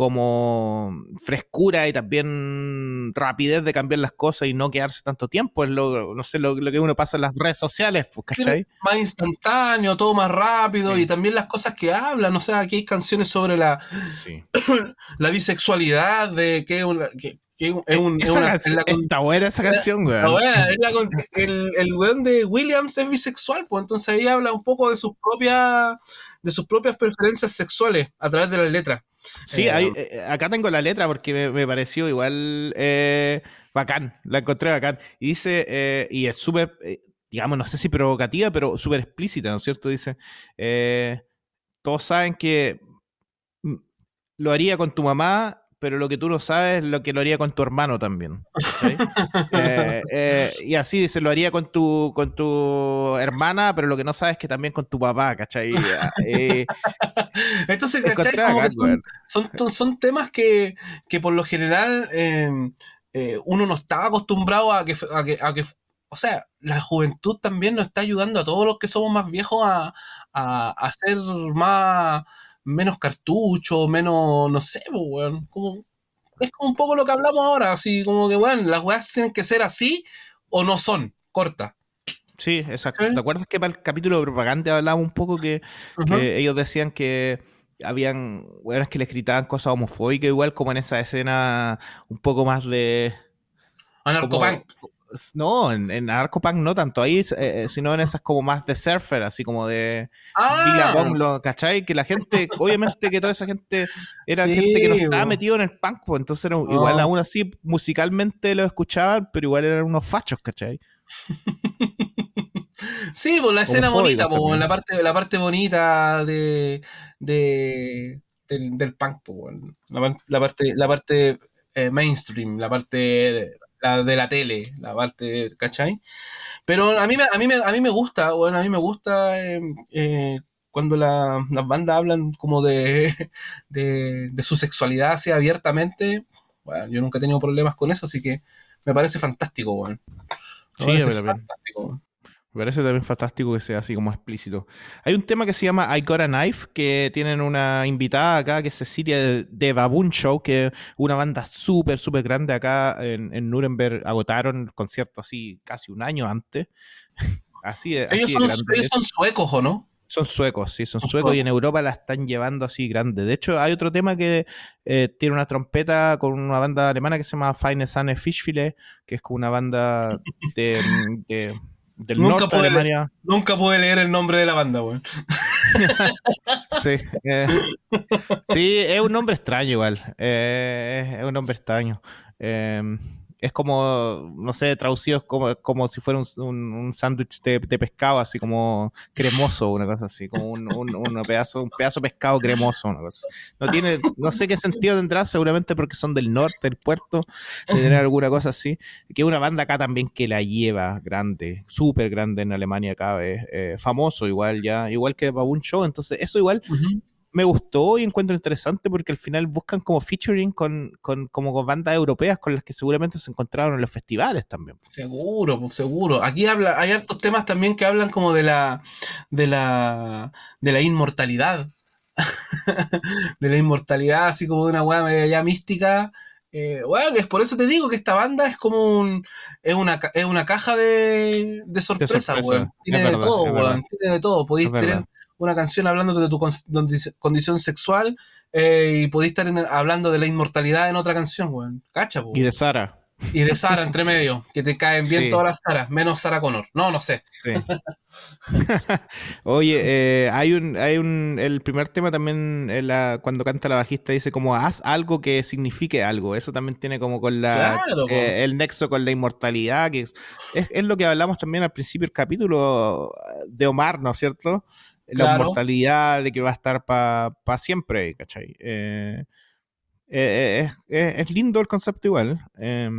como frescura y también rapidez de cambiar las cosas y no quedarse tanto tiempo. Es lo, no sé, lo, lo que uno pasa en las redes sociales, pues, ¿cachai? Más instantáneo, todo más rápido Sí. y también las cosas que hablan. O sea, aquí hay canciones sobre la, Sí. la bisexualidad, de que es una. Que, que es un- es Esa una- canción- es la está buena esa canción, es la con- el, el weón de Williams es bisexual, pues entonces ahí habla un poco de sus propias de sus propias preferencias sexuales a través de las letras. Sí, Eh, hay- eh, acá tengo la letra porque me, me pareció igual eh, bacán, la encontré bacán. Y dice, y es súper, digamos, no sé si provocativa, pero súper explícita, ¿no es cierto? Dice, todos saben que mm, lo haría con tu mamá, pero lo que tú no sabes es lo que lo haría con tu hermano también. Eh, eh, y así dice, lo haría con tu, con tu hermana, pero lo que no sabes es que también con tu papá, ¿cachai? Eh, Entonces, ¿cachai? Como bacán, que son, son, son- temas que, que por lo general eh, uno no estaba acostumbrado a que, a que, a que- o sea, la juventud también nos está ayudando a todos los que somos más viejos a, a, a ser más, menos cartuchos, menos, no sé, pues, weón, como, es como un poco lo que hablamos ahora, así como que, bueno, las weas tienen que ser así o no son, cortas. Sí, exacto. ¿Te acuerdas que para el capítulo de propaganda hablábamos un poco que, ellos decían que habían weones que les gritaban cosas homofóbicas, igual como en esa escena un poco más de. como- Anarcopunk. No, en, en Narcopunk no tanto. Ahí, eh, sino en esas como más de surfer, así como de Ah, Billabong, lo- ¿cachai? Que la gente, obviamente que toda esa gente era Sí, gente que no estaba metido en el punk, pues entonces era, igual aún así musicalmente lo escuchaban, pero igual eran unos fachos, ¿cachai? Sí, pues la escena bonita, pues, la parte, la parte bonita de, de del, del punk, pues, la, par- la parte, la parte eh, mainstream, la parte de la, de la tele, la parte, ¿cachai? Pero a mí, me- a mí, a mí me gusta, bueno, a mí me gusta eh, eh, cuando la- las bandas hablan como de, de, de su sexualidad así abiertamente. Bueno, yo nunca he tenido problemas con eso, así que me parece fantástico. Me Sí, parece fantástico. Me parece también fantástico que sea así como explícito. Hay un tema que se llama I Got a Knife, que tienen una invitada acá, que es Cecilia de, de Baboon Show, que es una banda súper, súper grande acá en, en, Nuremberg. Agotaron el concierto así casi un año antes. así ellos, así son, ellos suecos, ¿o no? Son suecos, sí, son suecos y en Europa la están llevando así grande. De hecho, hay otro tema que eh, tiene una trompeta con una banda alemana que se llama Feine Sahne Fischfilet, que es como una banda de, de del nunca norte pude de Alemania. Leer, nunca pude leer el nombre de la banda, weón. sí, eh, sí, es un nombre extraño igual. Eh, es un nombre extraño. Eh, es como, no sé, traducido como, como si fuera un, un, un sándwich de, de, pescado, así como cremoso, una cosa así, como un, un, pedazo, un pedazo de pescado cremoso, una cosa. No tiene, no sé qué sentido tendrá, seguramente porque son del norte del puerto, de tener alguna cosa así. Que es una banda acá también que la lleva grande, súper grande en Alemania acá, vez, eh, famoso igual ya, igual que Baboon Show, entonces eso igual uh -huh me gustó y encuentro interesante porque al final buscan como featuring con, con, como con bandas europeas con las que seguramente se encontraron en los festivales también. Seguro, pues seguro. Aquí habla, hay hartos temas también que hablan como de la de la de la inmortalidad. de la inmortalidad, así como de una weá media ya mística. Eh, bueno, es por eso te digo que esta banda es como un es una, es una caja de, de sorpresa, de sorpresa. weón. Tiene de todo. Tiene de todo. Podéis tener. Una canción hablando de tu con- condición sexual eh, y podéis estar en- hablando de la inmortalidad en otra canción, weón. Cacha, po. Y de Sara. Y de Sara entre medio, que te caen bien Sí. todas las Saras, menos Sara Connor. No, no sé. Sí. Oye, eh, hay un, hay un, el primer tema también, eh, la- cuando canta la bajista, dice como haz algo que signifique algo. Eso también tiene como con la, Claro, eh, el nexo con la inmortalidad, que es, es, es lo que hablamos también al principio del capítulo de Omar, ¿no es cierto? La Claro. inmortalidad de que va a estar para pa siempre, ¿cachai? Eh, eh, es, es- lindo el concepto igual. Eh,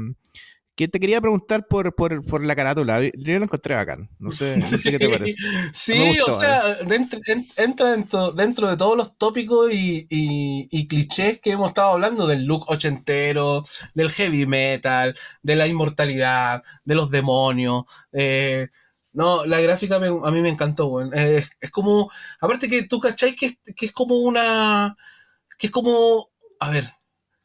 que te quería preguntar por, por, por la carátula. Yo lo encontré bacán. No sé, no sé qué te parece. Sí, gustó, o sea, dentro, entra dentro, dentro de todos los tópicos y, y- y clichés que hemos estado hablando del look ochentero, del heavy metal, de la inmortalidad, de los demonios. eh, no, la gráfica me- a mí me encantó, weón. Es, es como, aparte que tú cachai que, es- que es como una, que es como, a ver,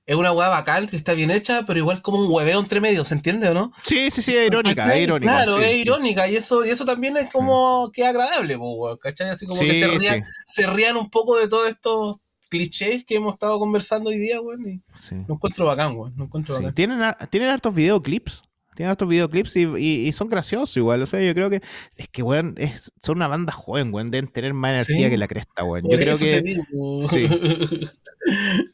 es una weá bacán que está bien hecha, pero igual como un hueveo entre medio, ¿se entiende o no? Sí, sí, sí, es irónica, ¿Cachai? es irónica. Claro, sí, es irónica y eso, y eso también es como que es agradable, weón, ¿cachai? Así como que se rían, sí, se rían un poco de todos estos clichés que hemos estado conversando hoy día, weón, y lo encuentro bacán, weón, lo encuentro bacán. Tienen, tienen hartos videoclips. Tienen hartos videoclips y, y- y son graciosos igual. O sea, yo creo que es que, weón, es- son una banda joven, weón. Deben tener más energía Sí. que la cresta, weón. Por Yo creo que, sí.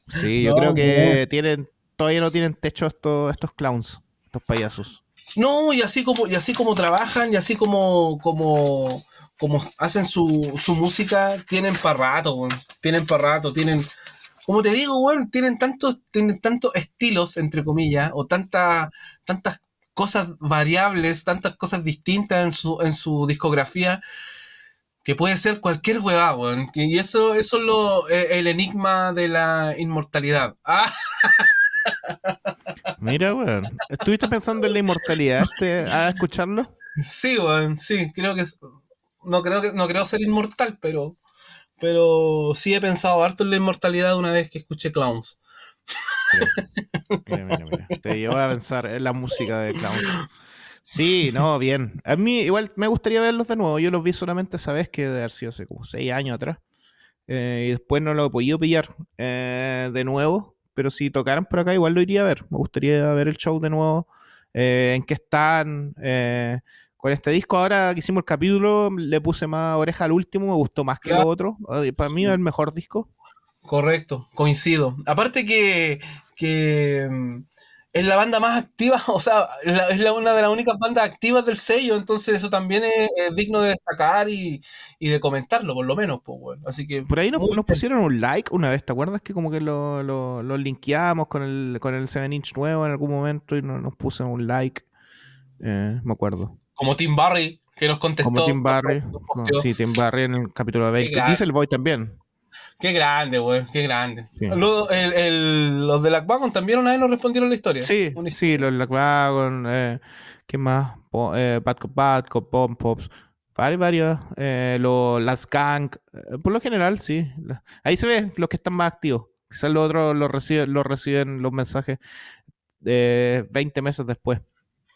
sí, yo No, creo que weón. tienen, todavía no tienen techo estos, estos clowns, estos payasos. No, y así como, y así como trabajan, y así como, como, como hacen su, su música, tienen para rato, weón. Tienen para rato, tienen. Como te digo, weón, tienen tantos, tienen tantos estilos, entre comillas, o tanta, tantas cosas variables, tantas cosas distintas en su, en su discografía, que puede ser cualquier huevada, weón. Y eso, eso es lo, eh, el enigma de la inmortalidad. Ah, Mira, weón. ¿Estuviste pensando en la inmortalidad a escucharlo? Sí, weón, sí, creo que no creo que no creo ser inmortal, pero pero sí he pensado harto en la inmortalidad una vez que escuché Clowns. Mira, mira, mira. Te llevo a pensar en la música de Clowns. Sí, no, bien. A mí igual me gustaría verlos de nuevo. Yo los vi solamente esa vez que debe haber sido hace como seis años atrás. Eh, y después no lo he podido pillar eh, de nuevo. Pero si tocaran por acá, igual lo iría a ver. Me gustaría ver el show de nuevo. eh, en qué están. con este disco ahora que hicimos el capítulo, le puse más oreja al último. Me gustó más que Claro. lo otro. Eh, Para mí es el mejor disco. Correcto, coincido. Aparte que, que mm, es la banda más activa, o sea, es, la- es la- una de las únicas bandas activas del sello, entonces eso también es, es digno de destacar y, y de comentarlo, por lo menos, pues, bueno. Así que Por ahí nos, pusieron un like una vez, ¿te acuerdas que como que lo, lo, lo linkeamos con el, con el 7 inch nuevo en algún momento y no- nos puso un like? Eh, me acuerdo. como Tim Barry, que nos contestó. Como Tim Barry. nos sí, Tim Barry en el capítulo 20. grande. Diesel Boy también. Qué grande, güey, qué grande. Sí. Lo- el- el- los de la Wagon también una vez nos respondieron la historia. Sí, sí, los Lackwagon. Eh, ¿Qué más? eh, Bad Cop Bad Cop, Pom Pops, varios, varios eh, las gang, eh, por lo general sí. Ahí se ve los que están más activos. Quizás los otros los reciben, los reciben los mensajes de 20 meses después.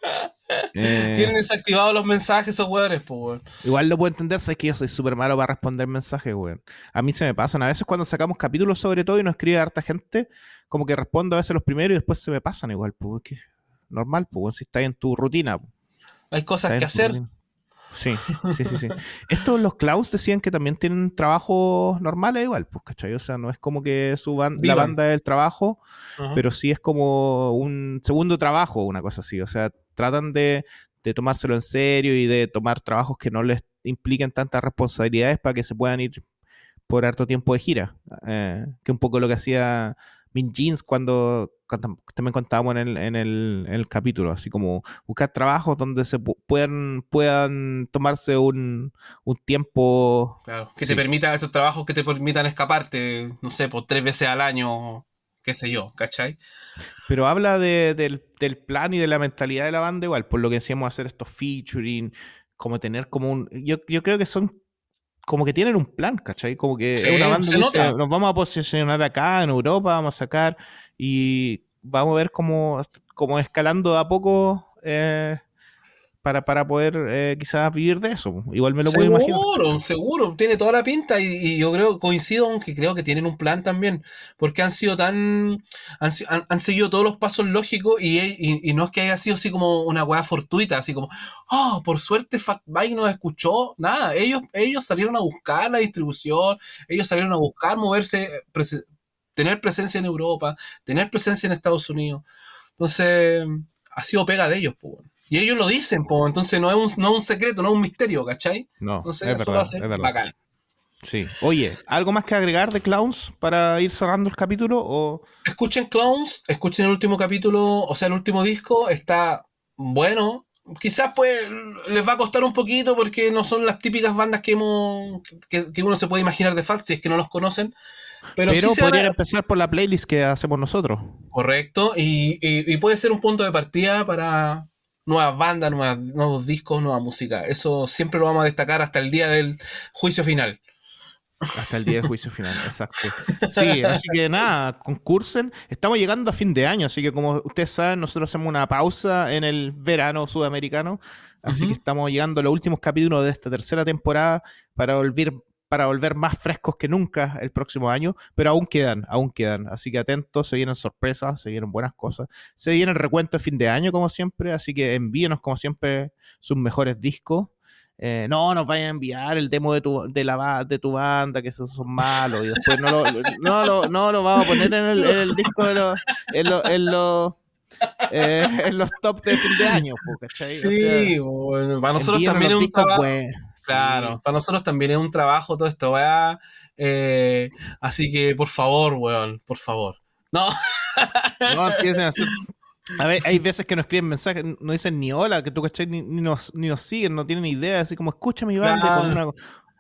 Eh, Tienen desactivados los mensajes esos weones, pues, Igual lo puedo entender, sabes que yo soy súper malo para responder mensajes, weón. A mí se me pasan. A veces cuando sacamos capítulos sobre todo y nos escribe harta gente, como que respondo a veces los primeros y después se me pasan igual, pues. normal, pues, si está en tu rutina. Hay cosas que hacer. Sí, sí, sí, sí. Estos, los clowns decían que también tienen trabajos normales igual, pues, ¿cachai? O sea, no es como que su la banda del trabajo, pero sí es como un segundo trabajo, una cosa así. O sea, tratan de, tomárselo en serio y de tomar trabajos que no les impliquen tantas responsabilidades para que se puedan ir por harto tiempo de gira. Eh, que un poco lo que hacía Min Jeans cuando, también contábamos en el, capítulo, así como buscar trabajos donde se puedan, puedan tomarse un, tiempo. Claro, que te permita estos trabajos que te permitan escaparte, no sé, por tres veces al año, qué sé yo, ¿cachai? Pero habla del, plan y de la mentalidad de la banda igual, por lo que decíamos hacer estos featuring, como tener como un... Yo, yo creo que son como que tienen un plan, ¿cachai? Como que es una banda que dice, nos vamos a posicionar acá en Europa, vamos a sacar y vamos a ver cómo, cómo escalando a poco eh, para, poder eh, quizás vivir de eso. Igual me lo puedo imaginar. Seguro, seguro, tiene toda la pinta y, yo creo, coincido, aunque creo que tienen un plan también, porque han sido tan, han, seguido todos los pasos lógicos y, no es que haya sido así como una weá fortuita, así como, oh, por suerte Fatbike nos escuchó, nada, ellos, ellos salieron a buscar la distribución, ellos salieron a buscar moverse, tener presencia en Europa, tener presencia en Estados Unidos. Entonces, ha sido pega de ellos, pues. Y ellos lo dicen, pues, entonces no es, un, no un secreto, no es un misterio, ¿cachai? No, entonces es eso verdad, lo hace bacán. Sí. Oye, ¿algo más que agregar de Clowns para ir cerrando el capítulo? O... Escuchen Clowns, escuchen el último capítulo, o sea, el último disco, está bueno. Quizás pues les va a costar un poquito porque no son las típicas bandas que hemos que, uno se puede imaginar de Fat si es que no los conocen. Pero, podrían empezar por la playlist que hacemos nosotros. Correcto, y puede ser un punto de partida para, nuevas bandas, nuevos discos, nueva música. Eso siempre lo vamos a destacar hasta el día del juicio final. Hasta el día del juicio final, exacto. Sí, así que nada, concursen. Estamos llegando a fin de año, así que como ustedes saben, nosotros hacemos una pausa en el verano sudamericano. Así que estamos llegando a los últimos capítulos de esta tercera temporada para volver, para volver más frescos que nunca el próximo año, pero aún quedan, aún quedan. Así que atentos, se vienen sorpresas, se vienen buenas cosas. Se viene el recuento de fin de año, como siempre, así que envíenos, como siempre, sus mejores discos. Eh, no nos vayan a enviar el demo de tu, de la, de tu banda, que esos son malos, y después no lo, no, no, lo vamos a poner en el, disco de los, en, los eh, en los top de fin de año, ¿cachai? Sí, bueno, para nosotros también es un trabajo. claro, para nosotros también es un trabajo todo esto, weá. Eh, así que, por favor, weón, por favor. No. no empiecen a hacer. A ver, hay veces que nos escriben mensajes, no dicen ni hola, que tú, ¿cachai? Ni, nos, ni nos siguen, no tienen idea, así como, escucha mi banda con una.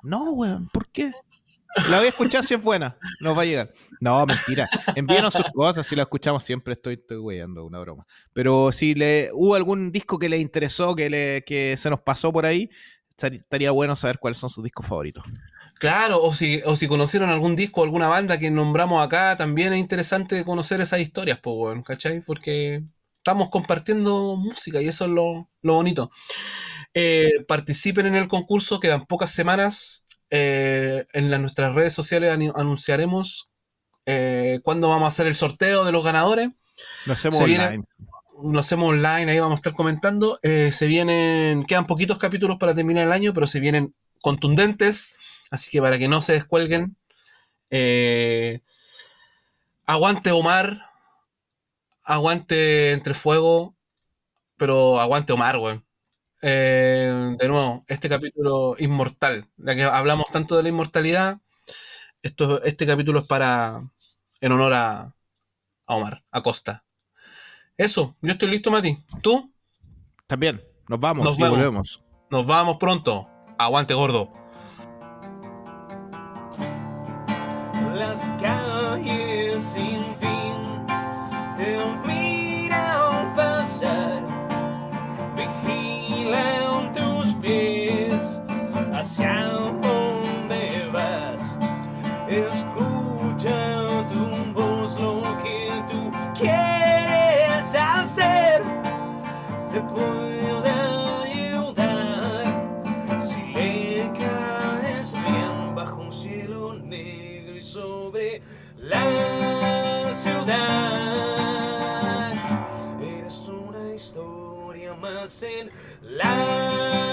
No, weón, ¿por qué? La voy a escuchar si es buena. Nos va a llegar. No, mentira. Envíenos sus cosas. Si la escuchamos siempre, estoy, estoy weyando, una broma. Pero si le hubo algún disco que le interesó, que, le, que se nos pasó por ahí, estaría bueno saber cuáles son sus discos favoritos. Claro, o si, o si conocieron algún disco, alguna banda que nombramos acá, también es interesante conocer esas historias, pues, bueno, ¿cachai? Porque estamos compartiendo música y eso es lo, bonito. Eh, participen en el concurso, quedan pocas semanas eh, en nuestras redes sociales anunciaremos eh, cuándo vamos a hacer el sorteo de los ganadores. Lo hacemos online. lo hacemos online, ahí vamos a estar comentando. Eh, se vienen, quedan poquitos capítulos para terminar el año, pero se vienen contundentes, así que para que no se descuelguen. aguante Omar, aguante Entre Fuego, pero aguante Omar, weón. Eh, de nuevo, este capítulo inmortal, ya que hablamos tanto de la inmortalidad, esto, este capítulo es para, en honor a, Omar, a Costa. Eso, yo estoy listo, Mati. ¿Tú? También, nos vamos nos volvemos. Nos vamos pronto. Aguante, gordo. Las calles sin te puede ayudar si le caes bien bajo un cielo negro y sobre la ciudad. Eres una historia más en la